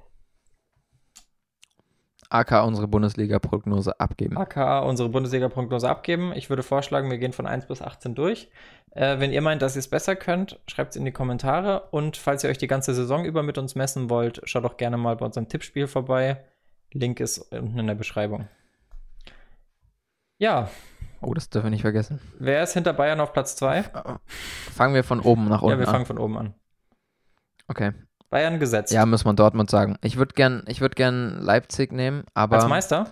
AK unsere Bundesliga-Prognose abgeben. aka unsere Bundesliga-Prognose abgeben. Ich würde vorschlagen, wir gehen von 1 bis 18 durch. Äh, wenn ihr meint, dass ihr es besser könnt, schreibt es in die Kommentare. Und falls ihr euch die ganze Saison über mit uns messen wollt, schaut doch gerne mal bei unserem Tippspiel vorbei. Link ist unten in der Beschreibung. Ja, Oh, das dürfen wir nicht vergessen. wer ist hinter Bayern auf Platz 2? Fangen wir von oben nach unten Ja, wir an. fangen von oben an. Okay. Bayern gesetzt. Ja, muss man Dortmund sagen. Ich würde gern, ich würd gern Leipzig nehmen, aber Als Meister?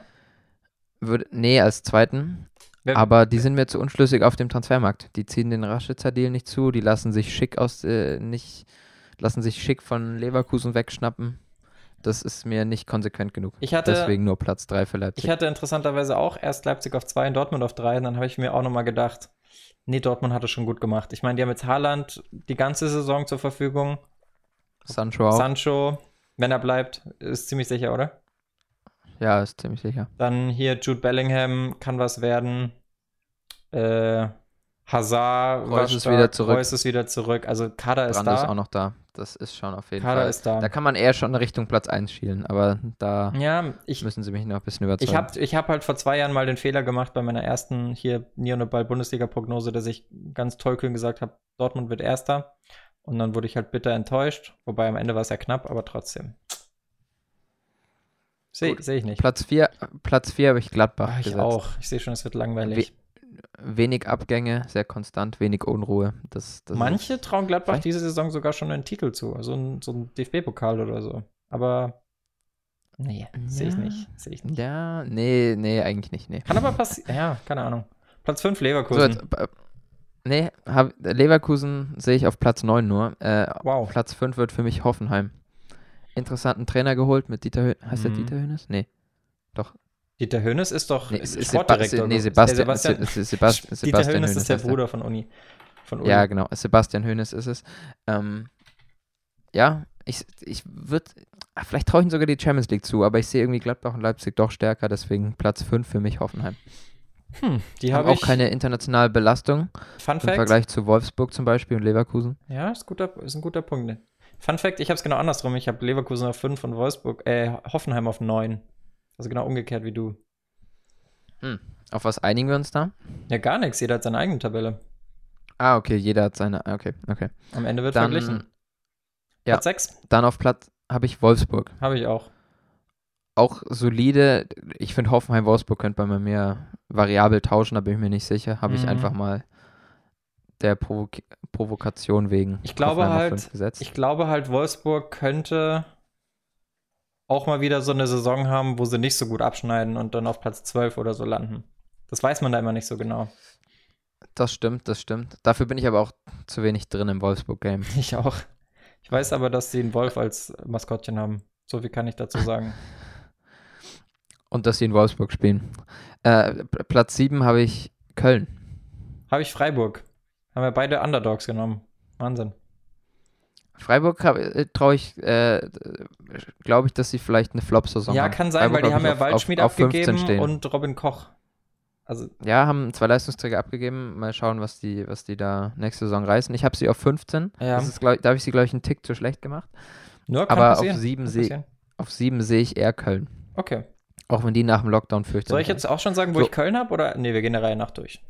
würd, nee, als zweiten. Wer- Aber die sind mir zu unschlüssig auf dem Transfermarkt. Die ziehen den Raschitzer Deal nicht zu, die lassen sich schick aus äh, nicht lassen sich schick von Leverkusen wegschnappen. Das ist mir nicht konsequent genug. Ich hatte- Deswegen nur Platz 3 für Leipzig. Ich hatte interessanterweise auch erst Leipzig auf 2 und Dortmund auf 3. Und dann habe ich mir auch nochmal gedacht, nee, Dortmund hat es schon gut gemacht. Ich meine, die haben jetzt Haaland die ganze Saison zur Verfügung. Sancho auch. Sancho, wenn er bleibt, ist ziemlich sicher, oder? ja, ist ziemlich sicher. Dann hier Jude Bellingham kann was werden. Äh, Hazard Reus ist stark, wieder zurück. Reus ist wieder zurück. Also Kader ist Brand ist da. auch noch da. Das ist schon auf jeden Kader Fall. ist da. Da kann man eher schon Richtung Platz 1 schielen, aber da ja, ich, müssen sie mich noch ein bisschen überzeugen. ich habe ich hab halt vor zwei Jahren mal den Fehler gemacht bei meiner ersten hier Ball Bundesliga-Prognose, dass ich ganz tollkühn gesagt habe, Dortmund wird Erster. Und dann wurde ich halt bitter enttäuscht. Wobei am Ende war es ja knapp, aber trotzdem. Sehe seh ich nicht. Platz 4 Platz vier habe ich Gladbach Ah, ich gesetzt. auch. Ich sehe schon, es wird langweilig. Wenig Abgänge, sehr konstant, wenig Unruhe. Das, das Manche trauen Gladbach Vielleicht- diese Saison sogar schon einen Titel zu. Also ein, so ein DFB-Pokal oder so. Aber nee, sehe ich Ja. nicht. Sehe ich nicht. Ja, nee, nee, eigentlich nicht, nee. Kann aber passieren. Ja, keine Ahnung. Platz 5 So, Leverkusen. jetzt, äh, nee, hab, Leverkusen sehe ich auf Platz 9 nur. Äh, wow. Platz 5 wird für mich Hoffenheim. Interessanten Trainer geholt mit Dieter Hönes. Heißt der Mhm. Dieter Hönes? Nee. Dieter Hönes ist doch nee ist Sportdirektor. Seba- nee. Sebastian, Der es ist- ist Sebastian, Dieter Sebastian Hönes Hoeneß ist der er. Bruder von Uni. Von Uli. Ja, genau. Sebastian Hoeneß ist es. Ähm, ja, ich, ich würde, vielleicht traue ich ihm sogar die Champions League zu, aber ich sehe irgendwie Gladbach und Leipzig doch stärker, deswegen Platz 5 für mich Hoffenheim. Hm, die Haben habe auch keine internationale Belastung Fun im Fact. Vergleich zu Wolfsburg zum Beispiel und Leverkusen. Ja, ist, guter, ist ein guter Punkt. ne? Fun Fact, ich habe es genau andersrum. Ich habe Leverkusen auf 5 und Wolfsburg, äh, Hoffenheim auf 9. Also genau umgekehrt wie du. Auf was einigen wir uns da? Ja, gar nichts. Jeder hat seine eigene Tabelle. Ah, okay, jeder hat seine. ah, Okay, okay. Am Ende wird Dann, verglichen. ja. Platz 6 dann auf Platz habe ich Wolfsburg. habe ich auch. Auch solide. Ich finde Hoffenheim-Wolfsburg könnte man mehr variabel tauschen, da bin ich mir nicht sicher. Habe ich Mhm. einfach mal der Provok Provokation wegen. Ich glaube halt. Ich glaube halt, Wolfsburg könnte auch mal wieder so eine Saison haben, wo sie nicht so gut abschneiden und dann auf Platz 12 oder so landen. Das weiß man da immer nicht so genau. Das stimmt, das stimmt. Dafür bin ich aber auch zu wenig drin im Wolfsburg-Game. Ich auch. Ich weiß aber, dass sie einen Wolf als Maskottchen haben. So viel kann ich dazu sagen. Und dass sie in Wolfsburg spielen. Äh, Platz 7 habe ich Köln. Habe ich Freiburg. Haben wir beide Underdogs genommen. Wahnsinn. Freiburg äh, traue ich, äh, glaube ich, dass sie vielleicht eine Flop-Saison Ja, haben. kann sein, weil Freiburg die hab haben ja auf- Waldschmied auf, auf 15 abgegeben stehen. und Robin Koch. Also, Ja, haben zwei Leistungsträger abgegeben. Mal schauen, was die, was die da nächste Saison reißen. Ich habe sie auf 15. Ja. Das ist, glaub, da habe ich sie, glaube ich, einen Tick zu schlecht gemacht. nur Aber auf passieren. sieben Kann sehe passieren. auf sieben sehe ich eher Köln. Okay. Auch wenn die nach dem Lockdown fürchterlich Soll ich jetzt auch schon sagen, wo So. ich Köln habe? Oder? Nee, wir gehen der Reihe nach durch.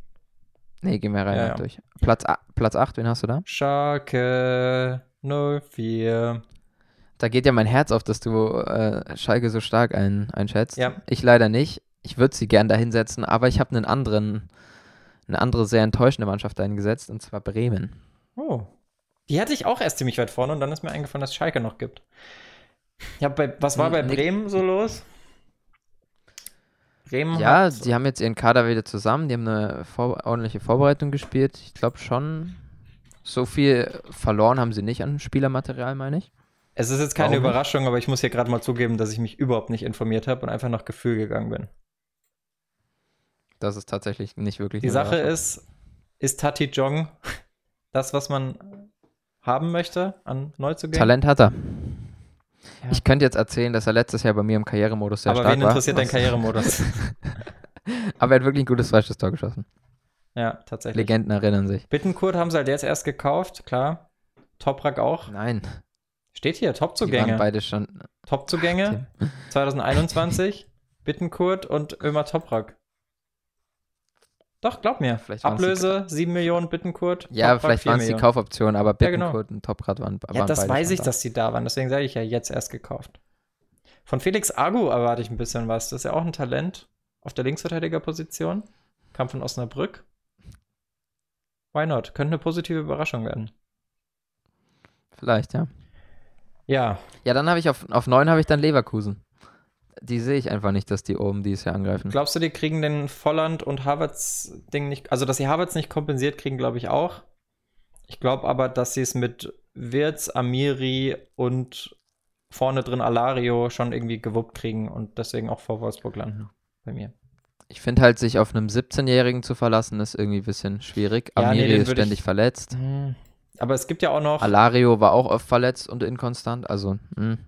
Nee, gehen wir rein Ja, ja, ja. durch. Platz, Platz 8, wen hast du da? Schalke 04. Da geht ja mein Herz auf, dass du äh, Schalke so stark ein, einschätzt. Ja. Ich leider nicht. Ich würde sie gern dahinsetzen, aber ich habe einen anderen, eine andere sehr enttäuschende Mannschaft eingesetzt, und zwar Bremen. Oh. Die hatte ich auch erst ziemlich weit vorne und dann ist mir eingefallen, dass es Schalke noch gibt. Ja, bei, was war bei Bremen so los? Bremen Ja, hat, die haben jetzt ihren Kader wieder zusammen, die haben eine vor ordentliche Vorbereitung gespielt. Ich glaube schon, so viel verloren haben sie nicht an Spielermaterial, meine ich. es ist jetzt keine Warum? Überraschung, aber ich muss hier gerade mal zugeben, dass ich mich überhaupt nicht informiert habe und einfach nach Gefühl gegangen bin. Das ist tatsächlich nicht wirklich. Die Sache ist, ist Tati Jong das, was man haben möchte an Neuzugängen? Talent hat er. Ja. Ich könnte jetzt erzählen, dass er letztes Jahr bei mir im Karrieremodus sehr Aber stark wen war. interessiert dein Karrieremodus? Aber er hat wirklich ein gutes falsches Tor geschossen. ja, tatsächlich. Legenden erinnern sich. Bittenkurt haben sie halt jetzt erst gekauft, klar. Toprak auch. Nein, Steht hier, die waren Topzugänge. beide schon. Topzugänge 2021. Bittenkurt und Ömer Toprak. Doch, glaub mir. Vielleicht Ablöse 7 Millionen Bittenkurt. Ja, Toprak, vielleicht 4 waren es die. Kaufoptionen, aber Ja, genau. Bittenkurt und Toprad waren, waren Ja, das weiß ich, da. dass die da waren. Deswegen sage ich ja, jetzt erst gekauft. Von Felix Agu erwarte ich ein bisschen was. Das ist ja auch ein Talent auf der Linksverteidigerposition. Kam von Osnabrück. Why not? Könnte eine positive Überraschung werden. Vielleicht, ja. Ja, Ja, dann habe ich auf, auf 9 habe ich dann Leverkusen. Die sehe ich einfach nicht, dass die oben dieses Jahr angreifen. glaubst du, die kriegen den Volland und Havertz Ding nicht, also dass sie Havertz nicht kompensiert kriegen, glaube ich auch. Ich glaube aber, dass sie es mit Wirtz, Amiri und vorne drin Alario schon irgendwie gewuppt kriegen und deswegen auch vor Wolfsburg landen. Bei mir. Ich finde halt, sich auf einem 17-Jährigen zu verlassen, ist irgendwie ein bisschen schwierig. Ja, nee, Amiri den ist würde ich- ständig verletzt. Aber es gibt ja auch noch, Alario war auch oft verletzt und inkonstant. Also, hm.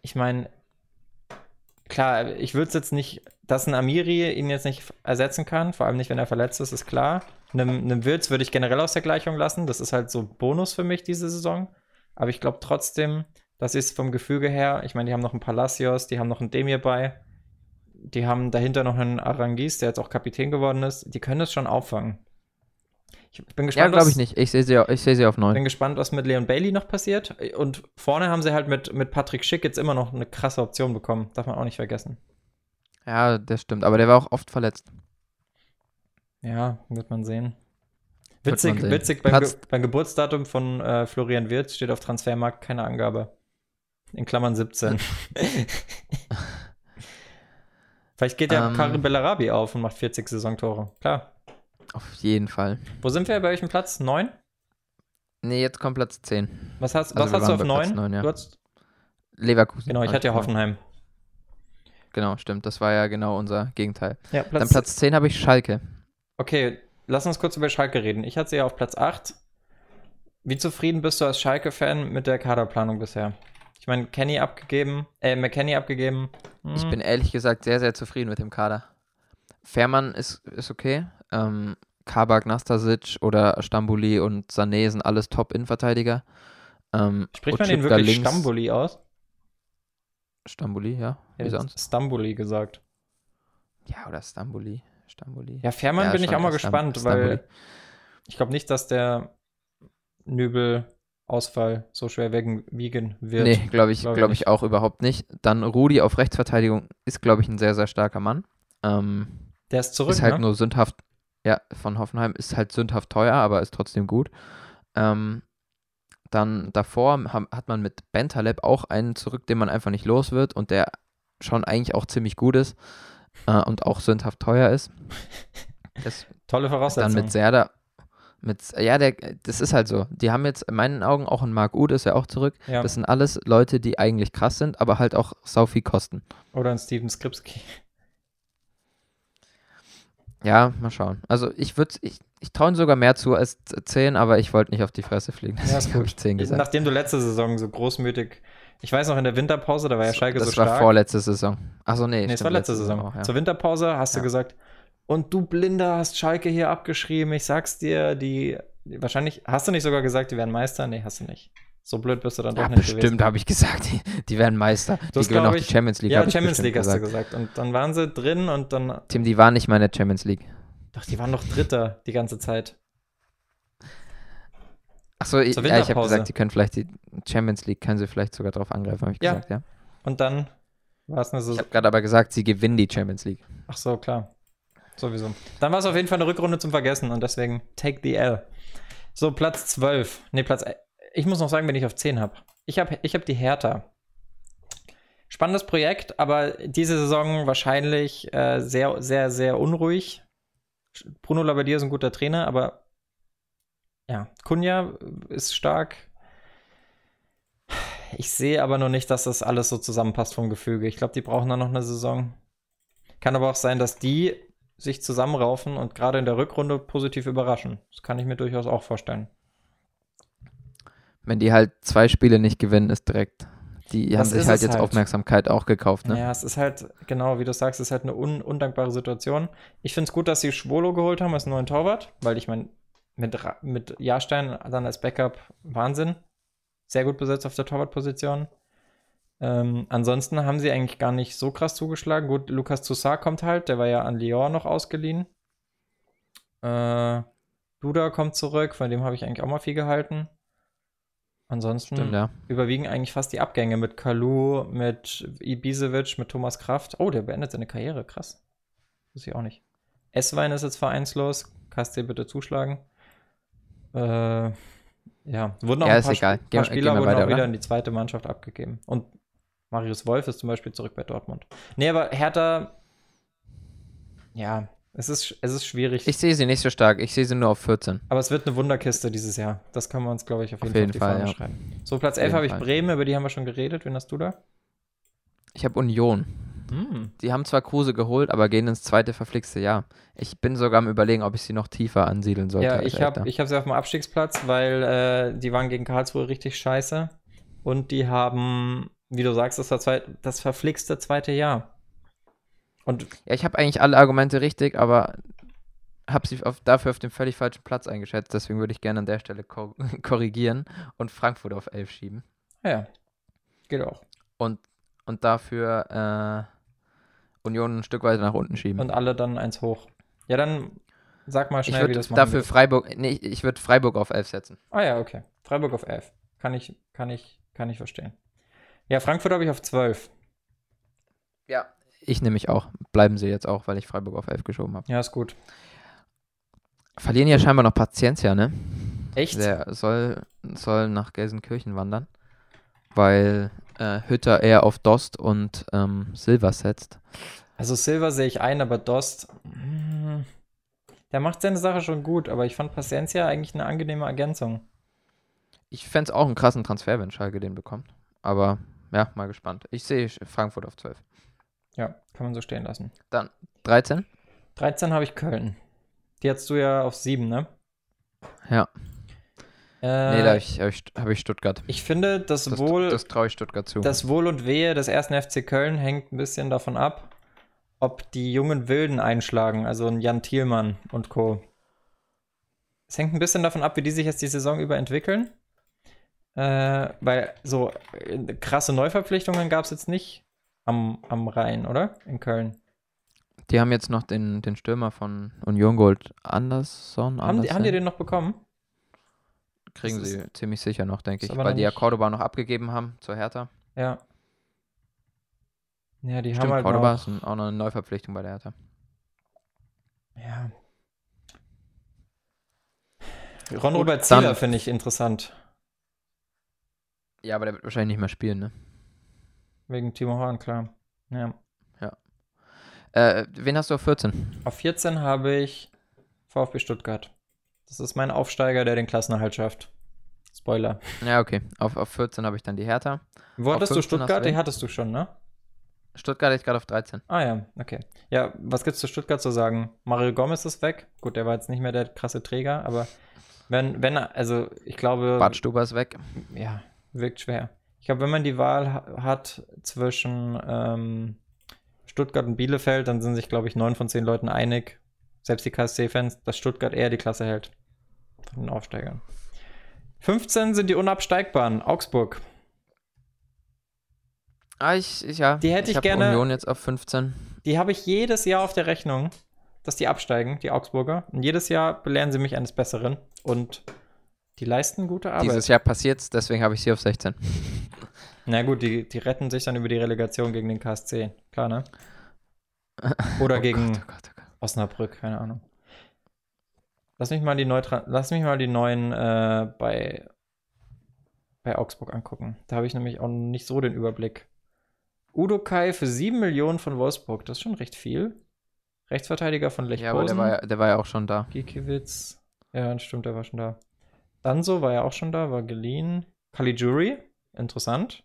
ich meine, klar, ich würde es jetzt nicht, dass ein Amiri ihn jetzt nicht ersetzen kann, vor allem nicht, wenn er verletzt ist, ist klar. Einem, einem würde ich generell aus der Gleichung lassen. Das ist halt so Bonus für mich diese Saison. Aber ich glaube trotzdem, das ist vom Gefüge her, ich meine, die haben noch einen Palacios, die haben noch einen Demir bei, die haben dahinter noch einen Arangis, der jetzt auch Kapitän geworden ist. Die können das schon auffangen. Ich bin Ja, gespannt, glaube was- ich nicht. Ich sehe sie, ich sehe sie auf 9. bin gespannt, was mit Leon Bailey noch passiert. Und vorne haben sie halt mit, mit Patrick Schick jetzt immer noch eine krasse Option bekommen. Darf man auch nicht vergessen. Ja, das stimmt. Aber der war auch oft verletzt. Ja, wird man sehen. Wird Witzig, man sehen. witzig beim, Ge beim Geburtsdatum von äh, Florian Wirtz steht auf Transfermarkt keine Angabe. In Klammern 17. Vielleicht geht ja Ähm. Karim Bellarabi auf und macht 40 Saisontore. Klar. Auf jeden Fall. Wo sind wir? Bei welchem Platz? 9? Nee, jetzt kommt Platz 10. Was hast, Also was hast du auf bei Platz 9? neun, ja. Du hast, Leverkusen. genau, ich hatte ja. Hoffenheim. Genau, stimmt. Das war ja genau unser Gegenteil. Ja, Dann Platz 10 habe ich Schalke. Okay, lass uns kurz über Schalke reden. Ich hatte sie ja auf Platz 8. Wie zufrieden bist du als Schalke-Fan mit der Kaderplanung bisher? Ich meine, Kenny abgegeben, äh, McKenny abgegeben. Ich Hm, bin ehrlich gesagt sehr, sehr zufrieden mit dem Kader. Fährmann ist, ist okay. Ähm, Kabak, Nastasic oder Stambuli und Sané sind alles Top-Innenverteidiger. Ähm, Spricht man den wirklich links- Stambuli aus? Stambuli, ja. Wie sonst? Stambuli gesagt. Ja, oder Stambuli. Stambuli. Ja, Fährmann Ja, bin ich auch mal gespannt, Stambuli. weil ich glaube nicht, dass der Nübel-Ausfall so schwer wiegen, wird. Nee, glaube ich, Glaub ich glaube ich nicht. auch überhaupt nicht. Dann Rudi auf Rechtsverteidigung ist, glaube ich, ein sehr, sehr starker Mann. Ähm, Der ist zurück, ist halt ne? nur sündhaft, ja, von Hoffenheim ist halt sündhaft teuer, aber ist trotzdem gut. Ähm, dann davor ha- hat man mit Bentaleb auch einen zurück, den man einfach nicht los wird und der schon eigentlich auch ziemlich gut ist äh, und auch sündhaft teuer ist. Das Tolle dann Voraussetzung. mit Serda, mit, ja, der, das ist halt so. Die haben jetzt in meinen Augen auch einen Marc Uth ist ja auch zurück. ja. Das sind alles Leute, die eigentlich krass sind, aber halt auch sau viel kosten. Oder ein Steven Skripski. Ja, mal schauen. Also ich würde, ich, ich traue sogar mehr zu als 10, aber ich wollte nicht auf die Fresse fliegen. Ja, ist Deswegen habe gut. ich 10 gesagt. Nachdem du letzte Saison so großmütig, ich weiß noch in der Winterpause, da war ja Schalke das so war stark. vorletzte Saison. Achso, nee, Nee, es war letzte Saison. auch, ja. Zur Winterpause hast Ja. du gesagt, und du Blinder hast Schalke hier abgeschrieben. Ich sag's dir, die, die wahrscheinlich, hast du nicht sogar gesagt, die werden Meister? Nee, hast du nicht. So blöd bist du dann doch Ja, nicht bestimmt habe ich gesagt, die, die werden Meister. Du Die gewinnen auch die ich- Champions League. Ja, ich Champions bestimmt League hast du gesagt. gesagt. Und dann waren sie drin und dann, Tim, die waren nicht mal in der Champions League. doch, die waren doch Dritter die ganze Zeit. Achso, ich, ja, ich habe gesagt, die können vielleicht die Champions League, können sie vielleicht sogar drauf angreifen, habe ich Ja. gesagt, ja. Und dann war es eine Ich Saison. habe gerade aber gesagt, sie gewinnen die Champions League. Ach so, klar. Sowieso. Dann war es auf jeden Fall eine Rückrunde zum Vergessen und deswegen take the L. So, Platz 12. Nee, Platz. Ich muss noch sagen, wen ich auf 10 habe. Ich habe ich hab die Hertha. Spannendes Projekt, aber diese Saison wahrscheinlich äh, sehr, sehr, sehr unruhig. Bruno Labbadia ist ein guter Trainer, aber ja, Kunja ist stark. Ich sehe aber noch nicht, dass das alles so zusammenpasst vom Gefüge. Ich glaube, die brauchen dann noch eine Saison. Kann aber auch sein, dass die sich zusammenraufen und gerade in der Rückrunde positiv überraschen. Das kann ich mir durchaus auch vorstellen. Wenn die halt zwei Spiele nicht gewinnen, ist direkt. Die Das haben sich halt jetzt halt. Aufmerksamkeit auch gekauft, ne? Ja, es ist halt, genau wie du sagst, es ist halt eine un undankbare Situation. Ich finde es gut, dass sie Schwolo geholt haben als neuen Torwart, weil ich meine, mit, mit Jahrstein dann als Backup Wahnsinn. Sehr gut besetzt auf der Torwartposition. Ähm, ansonsten haben sie eigentlich gar nicht so krass zugeschlagen. Gut, Lukas Toussaint kommt halt, der war ja an Lyon noch ausgeliehen. Äh, Duda kommt zurück, von dem habe ich eigentlich auch mal viel gehalten. Ansonsten Stimmt, ja. überwiegen eigentlich fast die Abgänge mit Kalu, mit Ibisevic, mit Thomas Kraft. Oh, der beendet seine Karriere, krass. Wusste ich auch nicht. Esswein ist jetzt vereinslos. KSC bitte zuschlagen. Äh, ja, wurden auch Ja, ein paar, egal. Sp- paar Spieler wurden weiter, auch wieder oder? in die zweite Mannschaft abgegeben. Und Marius Wolf ist zum Beispiel zurück bei Dortmund. Nee, aber Hertha, ja, es ist, es ist schwierig. Ich sehe sie nicht so stark. Ich sehe sie nur auf 14. aber es wird eine Wunderkiste dieses Jahr. Das können wir uns, glaube ich, auf jeden, Auf jeden Fall, Fall, auf die Fahne ja. schreiben. So, Platz 11 jeden habe ich Fall. Bremen, über die haben wir schon geredet. Wen hast du da? Ich habe Union. Hm. Die haben zwar Kruse geholt, aber gehen ins zweite verflixte Jahr. Ich bin sogar am überlegen, ob ich sie noch tiefer ansiedeln sollte. Ja, ich habe hab sie auf dem Abstiegsplatz, weil äh, die waren gegen Karlsruhe richtig scheiße. Und die haben, wie du sagst, das, das verflixte zweite Jahr. Und Ja, ich habe eigentlich alle Argumente richtig, aber habe sie auf, dafür auf dem völlig falschen Platz eingeschätzt. Deswegen würde ich gerne an der Stelle kor korrigieren und Frankfurt auf 11 schieben. ja, geht auch. Und, und dafür äh, Union ein Stück weiter nach unten schieben. Und alle dann eins hoch. Ja, dann sag mal ich schnell, wie würde das machen dafür willst. Freiburg, nee, ich würde Freiburg auf 11 setzen. Ah ja, okay. Freiburg auf 11. Kann ich, kann ich, kann ich verstehen. Ja, Frankfurt habe ich auf 12. Ja. Ich nehme mich auch. Bleiben sie jetzt auch, weil ich Freiburg auf 11 geschoben habe. Ja, ist gut. Verlieren ja scheinbar noch Paciencia, ne? Echt? Der soll, soll nach Gelsenkirchen wandern, weil äh, Hütter eher auf Dost und ähm, Silva setzt. Also Silver sehe ich ein, aber Dost, mm, der macht seine Sache schon gut, aber ich fand Paciencia eigentlich eine angenehme Ergänzung. Ich fände es auch einen krassen Transfer, wenn Schalke den bekommt. Aber ja, mal gespannt. Ich sehe Frankfurt auf 12. Ja, kann man so stehen lassen. 13? 13 habe ich Köln. Die hattest du ja auf 7, ne? Ja. Äh, nee, da habe ich, hab ich, hab ich Stuttgart. ich finde, das, Das, Wohl, das traue ich Stuttgart zu. das Wohl und Wehe des ersten FC Köln hängt ein bisschen davon ab, ob die jungen Wilden einschlagen, also ein Jan Thielmann und Co. Es hängt ein bisschen davon ab, wie die sich jetzt die Saison über entwickeln. Äh, weil so äh, krasse Neuverpflichtungen gab es jetzt nicht am, am Rhein, oder? In Köln. die haben jetzt noch den, den Stürmer von Union Gold, Anderson. Haben die, haben die den noch bekommen? Kriegen das sie ziemlich sicher noch, denke ich. Weil die ja Cordoba noch abgegeben haben zur Hertha. Ja. Ja, die Stimmt, haben halt Cordoba noch, ist auch noch eine Neuverpflichtung bei der Hertha. Ja. Ron Gut, Robert Zieler finde ich interessant. Ja, aber der wird wahrscheinlich nicht mehr spielen, ne? Wegen Timo Horn, klar. Ja. Äh, wen hast du auf 14? Auf 14 habe ich VfB Stuttgart. Das ist mein Aufsteiger, der den Klassenerhalt schafft. Spoiler. Ja, okay. Auf, auf 14 habe ich dann die Hertha. Wo hattest du 15 hast Stuttgart? du Die hattest du schon, ne? Stuttgart hatte ich gerade auf 13. Ah ja, okay. Ja, was gibt's zu Stuttgart zu sagen? Mario Gomez ist weg. Gut, der war jetzt nicht mehr der krasse Träger, aber wenn, wenn, also ich glaube, Bart Stuber ist weg. ja, wirkt schwer. Ich glaube, wenn man die Wahl ha hat zwischen ähm, Stuttgart und Bielefeld, dann sind sich, glaube ich, neun von zehn Leuten einig, selbst die KSC-Fans, dass Stuttgart eher die Klasse hält. Von den Aufsteigern. 15 sind die Unabsteigbaren. Augsburg. Ah, ich, ich ja. Die hätte ich hab gerne- Union jetzt auf 15. Die habe ich jedes Jahr auf der Rechnung, dass die absteigen, die Augsburger. Und jedes Jahr belehren sie mich eines Besseren. Und die leisten gute Arbeit. Dieses Jahr passiert's, deswegen habe ich sie auf 16. Na gut, die, die retten sich dann über die Relegation gegen den KSC. Klar, ne? Oder Oh gegen Gott, oh Gott, oh Gott. Osnabrück, keine Ahnung. Lass mich mal die, Neutra Lass mich mal die neuen äh, bei, bei Augsburg angucken. Da habe ich nämlich auch nicht so den Überblick. Udo Kai für 7 Millionen von Wolfsburg, das ist schon recht viel. Rechtsverteidiger von Lech Ja, aber der war, ja- der war ja auch schon da. Gikiewicz. Ja, stimmt, der war schon da. Danso war ja auch schon da, war geliehen. Caligiuri, interessant.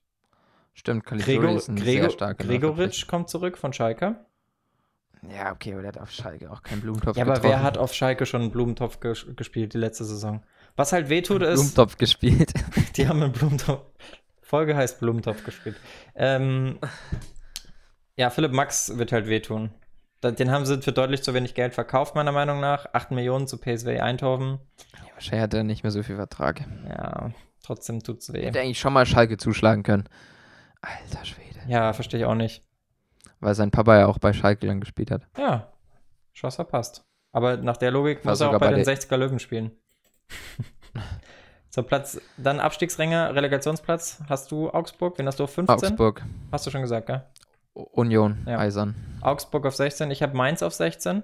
Stimmt, Caligiuri Gregor, ist ein Gregor, sehr starker Gregoritsch kommt zurück von Schalke. Ja, okay, aber der hat auf Schalke auch keinen Blumentopf Ja, aber getroffen. wer hat auf Schalke schon einen Blumentopf ges gespielt die letzte Saison? Was halt wehtut ist, Blumentopf gespielt? die haben einen Blumentopf. Folge heißt Blumentopf gespielt. Ähm, ja, Philipp Max wird halt wehtun. Den haben sie für deutlich zu wenig Geld verkauft, meiner Meinung nach. 8 Millionen zu PSV Eindhoven. Wahrscheinlich hat er nicht mehr so viel Vertrag. Ja, trotzdem tut's weh. Hätte eigentlich schon mal Schalke zuschlagen können. Alter Schwede. Ja, verstehe ich auch nicht. Weil sein Papa ja auch bei Schalke lang gespielt hat. Ja, Chance verpasst. Aber nach der Logik War muss er auch bei bei den der- 60er Löwen spielen. so, Platz, dann Abstiegsränge, Relegationsplatz. Hast du Augsburg? Wen hast du auf 15? Augsburg, Hast du schon gesagt, gell? Union, Ja. Eisern. Augsburg auf 16. Ich habe Mainz auf 16.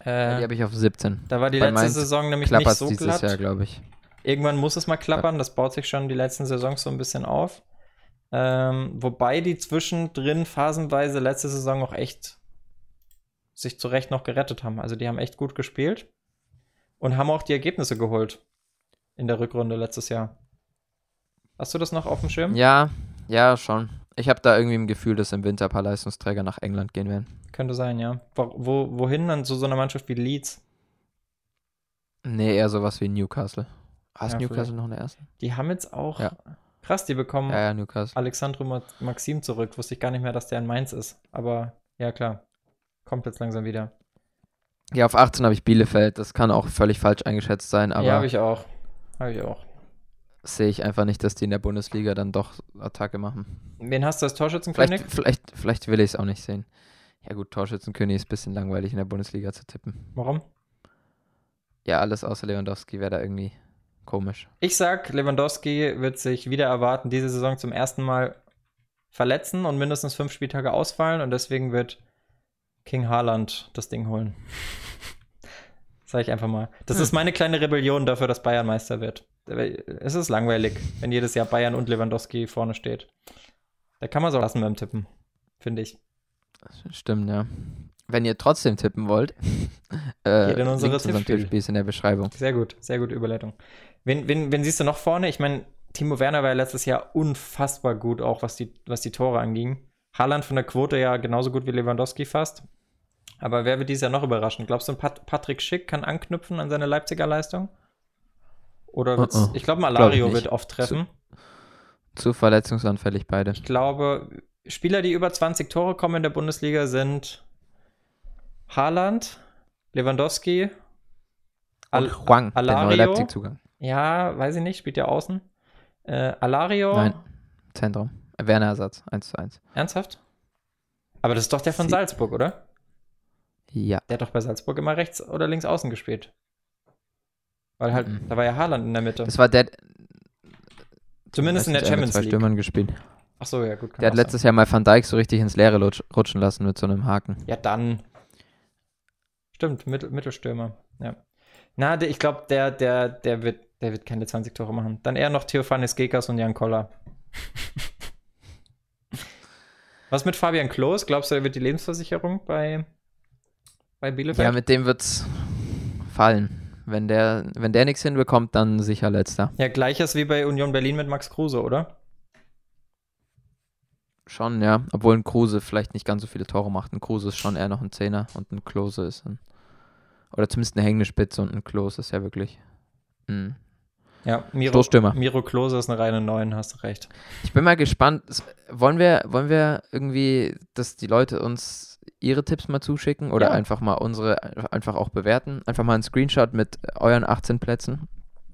Äh, Die habe ich auf 17. da war die bei letzte Mainz Saison nämlich nicht so dieses glatt. Jahr, glaube ich. Irgendwann muss es mal klappern. Das baut sich schon die letzten Saisons so ein bisschen auf. Ähm, wobei die zwischendrin phasenweise letzte Saison auch echt sich zu Recht noch gerettet haben. Also die haben echt gut gespielt und haben auch die Ergebnisse geholt in der Rückrunde letztes Jahr. Hast du das noch auf dem Schirm? Ja, ja, schon. Ich habe da irgendwie im Gefühl, dass im Winter ein paar Leistungsträger nach England gehen werden. Könnte sein, ja. Wo, wo, wohin dann zu so einer Mannschaft wie Leeds? Nee, eher sowas wie Newcastle. Hast Ja, Newcastle vielleicht. noch einen ersten? Die haben jetzt auch. Ja. Krass, die bekommen Ja, ja, Newcastle. Alexandro Ma- Maxim zurück. Wusste ich gar nicht mehr, dass der in Mainz ist. Aber ja, klar. Kommt jetzt langsam wieder. Ja, auf 18 habe ich Bielefeld. Das kann auch völlig falsch eingeschätzt sein, aber ja, habe ich auch. Habe ich auch. Sehe ich einfach nicht, dass die in der Bundesliga dann doch Attacke machen. Wen hast du als Torschützenkönig? Vielleicht, vielleicht, vielleicht will ich es auch nicht sehen. Ja gut, Torschützenkönig ist ein bisschen langweilig in der Bundesliga zu tippen. Warum? Ja, alles außer Lewandowski wäre da irgendwie komisch. Ich sag, Lewandowski wird sich wieder erwarten, diese Saison zum ersten Mal verletzen und mindestens fünf Spieltage ausfallen und deswegen wird King Haaland das Ding holen. Sag ich einfach mal. Das Hm. ist meine kleine Rebellion dafür, dass Bayern Meister wird. Es ist langweilig, wenn jedes Jahr Bayern und Lewandowski vorne steht. Da kann man auch lassen beim Tippen, finde ich. Stimmt, ja. Wenn ihr trotzdem tippen wollt, äh, Geht in unsere Tippspiel. Tippspiel ist in der Beschreibung. Sehr gut, sehr gute Überleitung. Wen, wen, wen siehst du noch vorne? Ich meine, Timo Werner war ja letztes Jahr unfassbar gut, auch was die, was die Tore anging. Haaland von der Quote ja genauso gut wie Lewandowski fast. Aber wer wird dieses Jahr noch überraschen? Glaubst du, Pat Patrick Schick kann anknüpfen an seine Leipziger Leistung? Oder wird's, Uh-uh. ich glaube, Glaub Malario ich nicht. wird oft treffen. Zu verletzungsanfällig beide. Ich glaube, Spieler, die über 20 Tore kommen in der Bundesliga, sind Haaland, Lewandowski, Al Und Huang, der neue Alario. Leipzig-Zugang. Ja, weiß ich nicht, spielt ja außen. Äh, Alario. Nein, Zentrum. Werner Ersatz, 1 zu 1. Ernsthaft? Aber das ist doch der von Sie- Salzburg, oder? Ja. Der hat doch bei Salzburg immer rechts oder links außen gespielt. Weil halt, Mhm. da war ja Haaland in der Mitte. Das war der. Zumindest in der er Champions mit zwei League. Stürmern gespielt. Ach so, ja, gut. Der hat letztes Jahr mal Van Dijk so richtig ins Leere rutschen lassen mit so einem Haken. sein. Ja, dann. Stimmt, Mittel, Mittelstürmer. Ja. Na, der, ich glaube, der, der, der wird, der wird keine 20 Tore machen. Dann eher noch Theophanis Gekas und Jan Koller. Was mit Fabian Klos? Glaubst du, er wird die Lebensversicherung bei, bei Bielefeld? Ja, mit dem wird's fallen. Wenn der, wenn der nichts hinbekommt, dann sicher letzter. Ja, gleiches wie bei Union Berlin mit Max Kruse, oder? Schon, ja. Obwohl ein Kruse vielleicht nicht ganz so viele Tore macht. Ein Kruse ist schon eher noch ein Zehner und ein Klose ist ein. Oder zumindest eine hängende Spitze und ein Klose ist ja wirklich. Mh. Ja, Miro. Miro Klose ist eine reine Neun, hast du recht. Ich bin mal gespannt. Es- Wollen wir, wollen wir irgendwie, dass die Leute uns ihre Tipps mal zuschicken oder Ja. einfach mal unsere einfach auch bewerten? Einfach mal einen Screenshot mit euren 18 Plätzen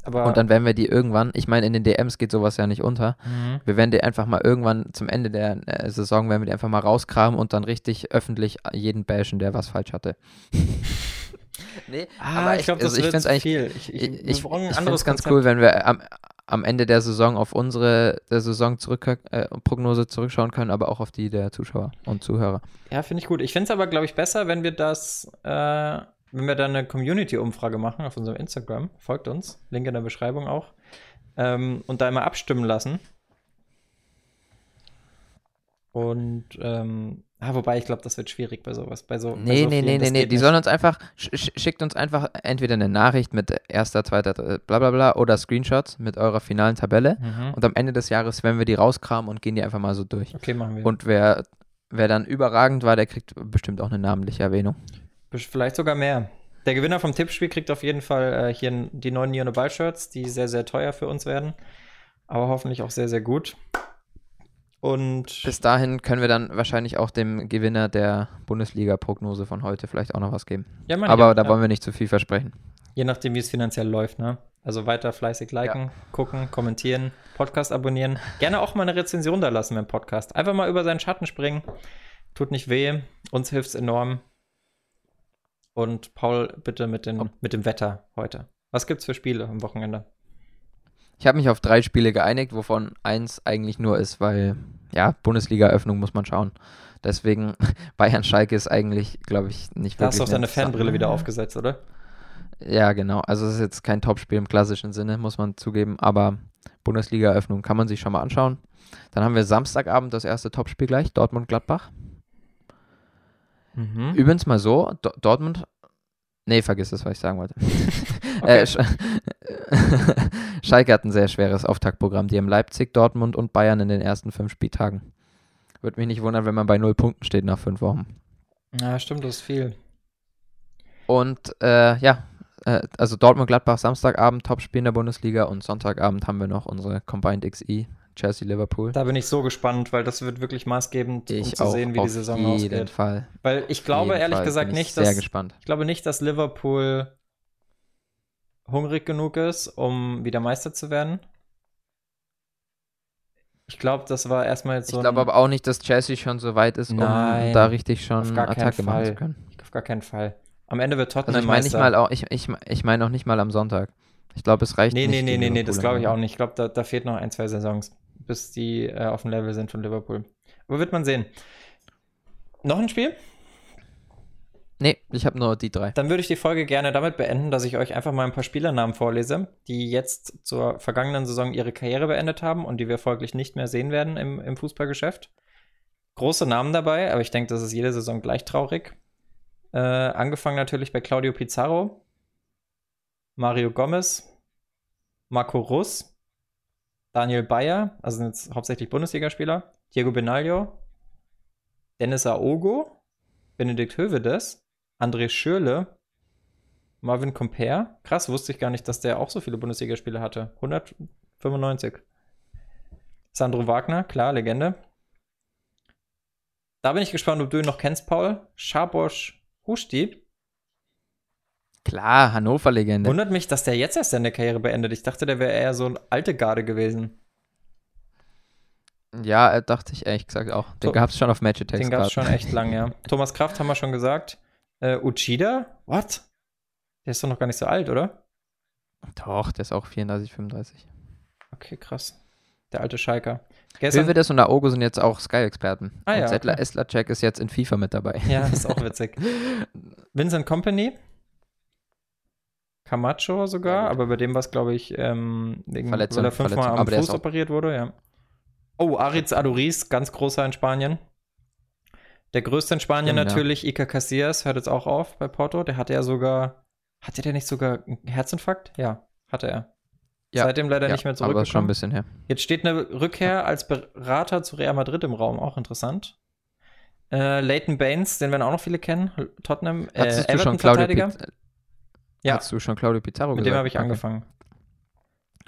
Aber und dann werden wir die irgendwann, ich meine, in den DMs geht sowas ja nicht unter. Mhm. Wir werden die einfach mal irgendwann zum Ende der äh, Saison, werden wir die einfach mal rauskramen und dann richtig öffentlich jeden bashen, der was falsch hatte. nee, Ah, ich glaube, das also ich find's zu eigentlich viel. Ich, ich, ich, ich, ich finde es ganz cool, wenn wir am, am Ende der Saison auf unsere der Saison zurück, äh, Prognose zurückschauen können, aber auch auf die der Zuschauer und Zuhörer. Ja, finde ich gut. Ich finde es aber, glaube ich, besser, wenn wir das, äh, wenn wir da eine Community-Umfrage machen auf unserem Instagram. Folgt uns, Link in der Beschreibung auch. Ähm, und da immer abstimmen lassen. Und, ähm, ah, wobei ich glaube, das wird schwierig bei sowas. Bei so, bei Nee, so nee, vielen, nee, nee, Die nicht. sollen uns einfach, sch sch- schickt uns einfach entweder eine Nachricht mit erster, zweiter, dritter, bla bla bla oder Screenshots mit eurer finalen Tabelle. Mhm. Und am Ende des Jahres werden wir die rauskramen und gehen die einfach mal so durch. Okay, machen wir. Und wer wer dann überragend war, der kriegt bestimmt auch eine namentliche Erwähnung. Vielleicht sogar mehr. Der Gewinner vom Tippspiel kriegt auf jeden Fall äh, hier die neuen Neon Ball Shirts, die sehr, sehr teuer für uns werden. Aber hoffentlich auch sehr, sehr gut. Und bis dahin können wir dann wahrscheinlich auch dem Gewinner der Bundesliga-Prognose von heute vielleicht auch noch was geben. Ja, Aber ja, da ja. wollen wir nicht zu viel versprechen. Je nachdem, wie es finanziell läuft, ne? Also weiter fleißig liken, ja. gucken, kommentieren, Podcast abonnieren. Gerne auch mal eine Rezension da lassen im Podcast. Einfach mal über seinen Schatten springen. Tut nicht weh. Uns hilft es enorm. Und Paul, bitte mit, den, mit dem Wetter heute. Was gibt's für Spiele am Wochenende? Ich habe mich auf drei Spiele geeinigt, wovon eins eigentlich nur ist, weil, ja, Bundesliga-Öffnung muss man schauen. Deswegen, Bayern-Schalke ist eigentlich, glaube ich, nicht da wirklich. Da hast du auch deine Fanbrille wieder aufgesetzt, oder? Ja, genau. Also, es ist jetzt kein Topspiel im klassischen Sinne, muss man zugeben, aber Bundesliga-Öffnung kann man sich schon mal anschauen. Dann haben wir Samstagabend das erste Topspiel gleich, Dortmund-Gladbach. Mhm. Übrigens mal so, D Dortmund. Nee, vergiss das, was ich sagen wollte. äh, Sch Schalke hat ein sehr schweres Auftaktprogramm. Die haben Leipzig, Dortmund und Bayern in den ersten fünf Spieltagen. Würde mich nicht wundern, wenn man bei null Punkten steht nach fünf Wochen. Ja, stimmt, das ist viel. Und äh, ja, äh, also Dortmund-Gladbach Samstagabend, Topspiel in der Bundesliga und Sonntagabend haben wir noch unsere Combined XI Chelsea-Liverpool. Da bin ich so gespannt, weil das wird wirklich maßgebend, ich um zu sehen, wie die Saison ausgeht. Auf jeden Fall. Weil ich glaube ehrlich Fall gesagt nicht, dass gespannt. ich glaube nicht, dass Liverpool hungrig genug ist, um wieder Meister zu werden. Ich glaube, das war erstmal jetzt so. Ich glaube aber auch nicht, dass Chelsea schon so weit ist, Nein, um da richtig schon Attacke machen zu können. Auf gar keinen Fall. Am Ende wird Tottenham also ich meine nicht mal auch, ich, ich, ich meine auch nicht mal am Sonntag. Ich glaube, es reicht nee, nicht. Nee, nee, nee, nee, das glaube ich auch nicht. Ich glaube, da, da fehlt noch ein, zwei Saisons, bis die äh, auf dem Level sind von Liverpool. Aber wird man sehen. Noch ein Spiel? Nee, ich habe nur die drei. Dann würde ich die Folge gerne damit beenden, dass ich euch einfach mal ein paar Spielernamen vorlese, die jetzt zur vergangenen Saison ihre Karriere beendet haben und die wir folglich nicht mehr sehen werden im, im Fußballgeschäft. Große Namen dabei, aber ich denke, das ist jede Saison gleich traurig. Äh, angefangen natürlich bei Claudio Pizarro, Mario Gomez, Marco Russ, Daniel Bayer, also sind jetzt hauptsächlich Bundesligaspieler, Diego Benaglio, Dennis Aogo, Benedikt Hövedes, André Schürle, Marvin Comper. Krass, wusste ich gar nicht, dass der auch so viele Bundesligaspiele hatte. 195. Sandro Wagner, klar, Legende. Da bin ich gespannt, ob du ihn noch kennst, Paul. Schabosch Husti. Klar, Hannover-Legende. Wundert mich, dass der jetzt erst seine Karriere beendet. Ich dachte, der wäre eher so ein alte Garde gewesen. Ja, äh, dachte ich ehrlich gesagt auch. Den gab es schon auf Match Attacks. Den gab es schon echt lang, ja. Thomas Kraft haben wir schon gesagt. Äh, Uchida? What? Der ist doch noch gar nicht so alt, oder? Doch, der ist auch 34, 35. Okay, krass. Der alte Schalker. Hövedes und Aogo sind jetzt auch Sky-Experten. Ah, und ja, Settler okay. Estlacek ist jetzt in FIFA mit dabei. Ja, ist auch witzig. Vincent Company. Camacho sogar, ja, aber bei dem war es, glaube ich, ähm, wegen, Verletzung, weil er fünfmal am Fuß operiert wurde, ja. Oh, Aritz Aduriz, ganz großer in Spanien. Der größte in Spanien Stimmt, natürlich, ja. Iker Casillas, hört jetzt auch auf bei Porto. Der hatte ja sogar, hatte der nicht sogar einen Herzinfarkt? Ja, hatte er. Ja, Seitdem leider ja, nicht mehr zurückgekommen. Aber schon ein bisschen her. Jetzt steht eine Rückkehr als Berater zu Real Madrid im Raum, auch interessant. Äh, Leighton Baines, den werden auch noch viele kennen. Tottenham, äh, Hattest du schon Claudio Piz ja. Hast du schon Claudio Pizarro Mit gesagt? dem habe ich okay. angefangen.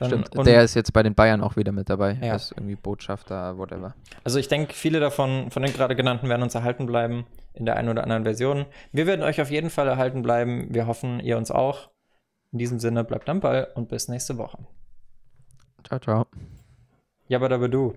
Dann, Stimmt, der ist jetzt bei den Bayern auch wieder mit dabei. Ja. Er ist irgendwie Botschafter, whatever. Also ich denke, viele davon, von den gerade genannten, werden uns erhalten bleiben in der einen oder anderen Version. Wir werden euch auf jeden Fall erhalten bleiben. Wir hoffen, ihr uns auch. In diesem Sinne, bleibt am Ball und bis nächste Woche. Ciao, ciao. Jabba dabba du.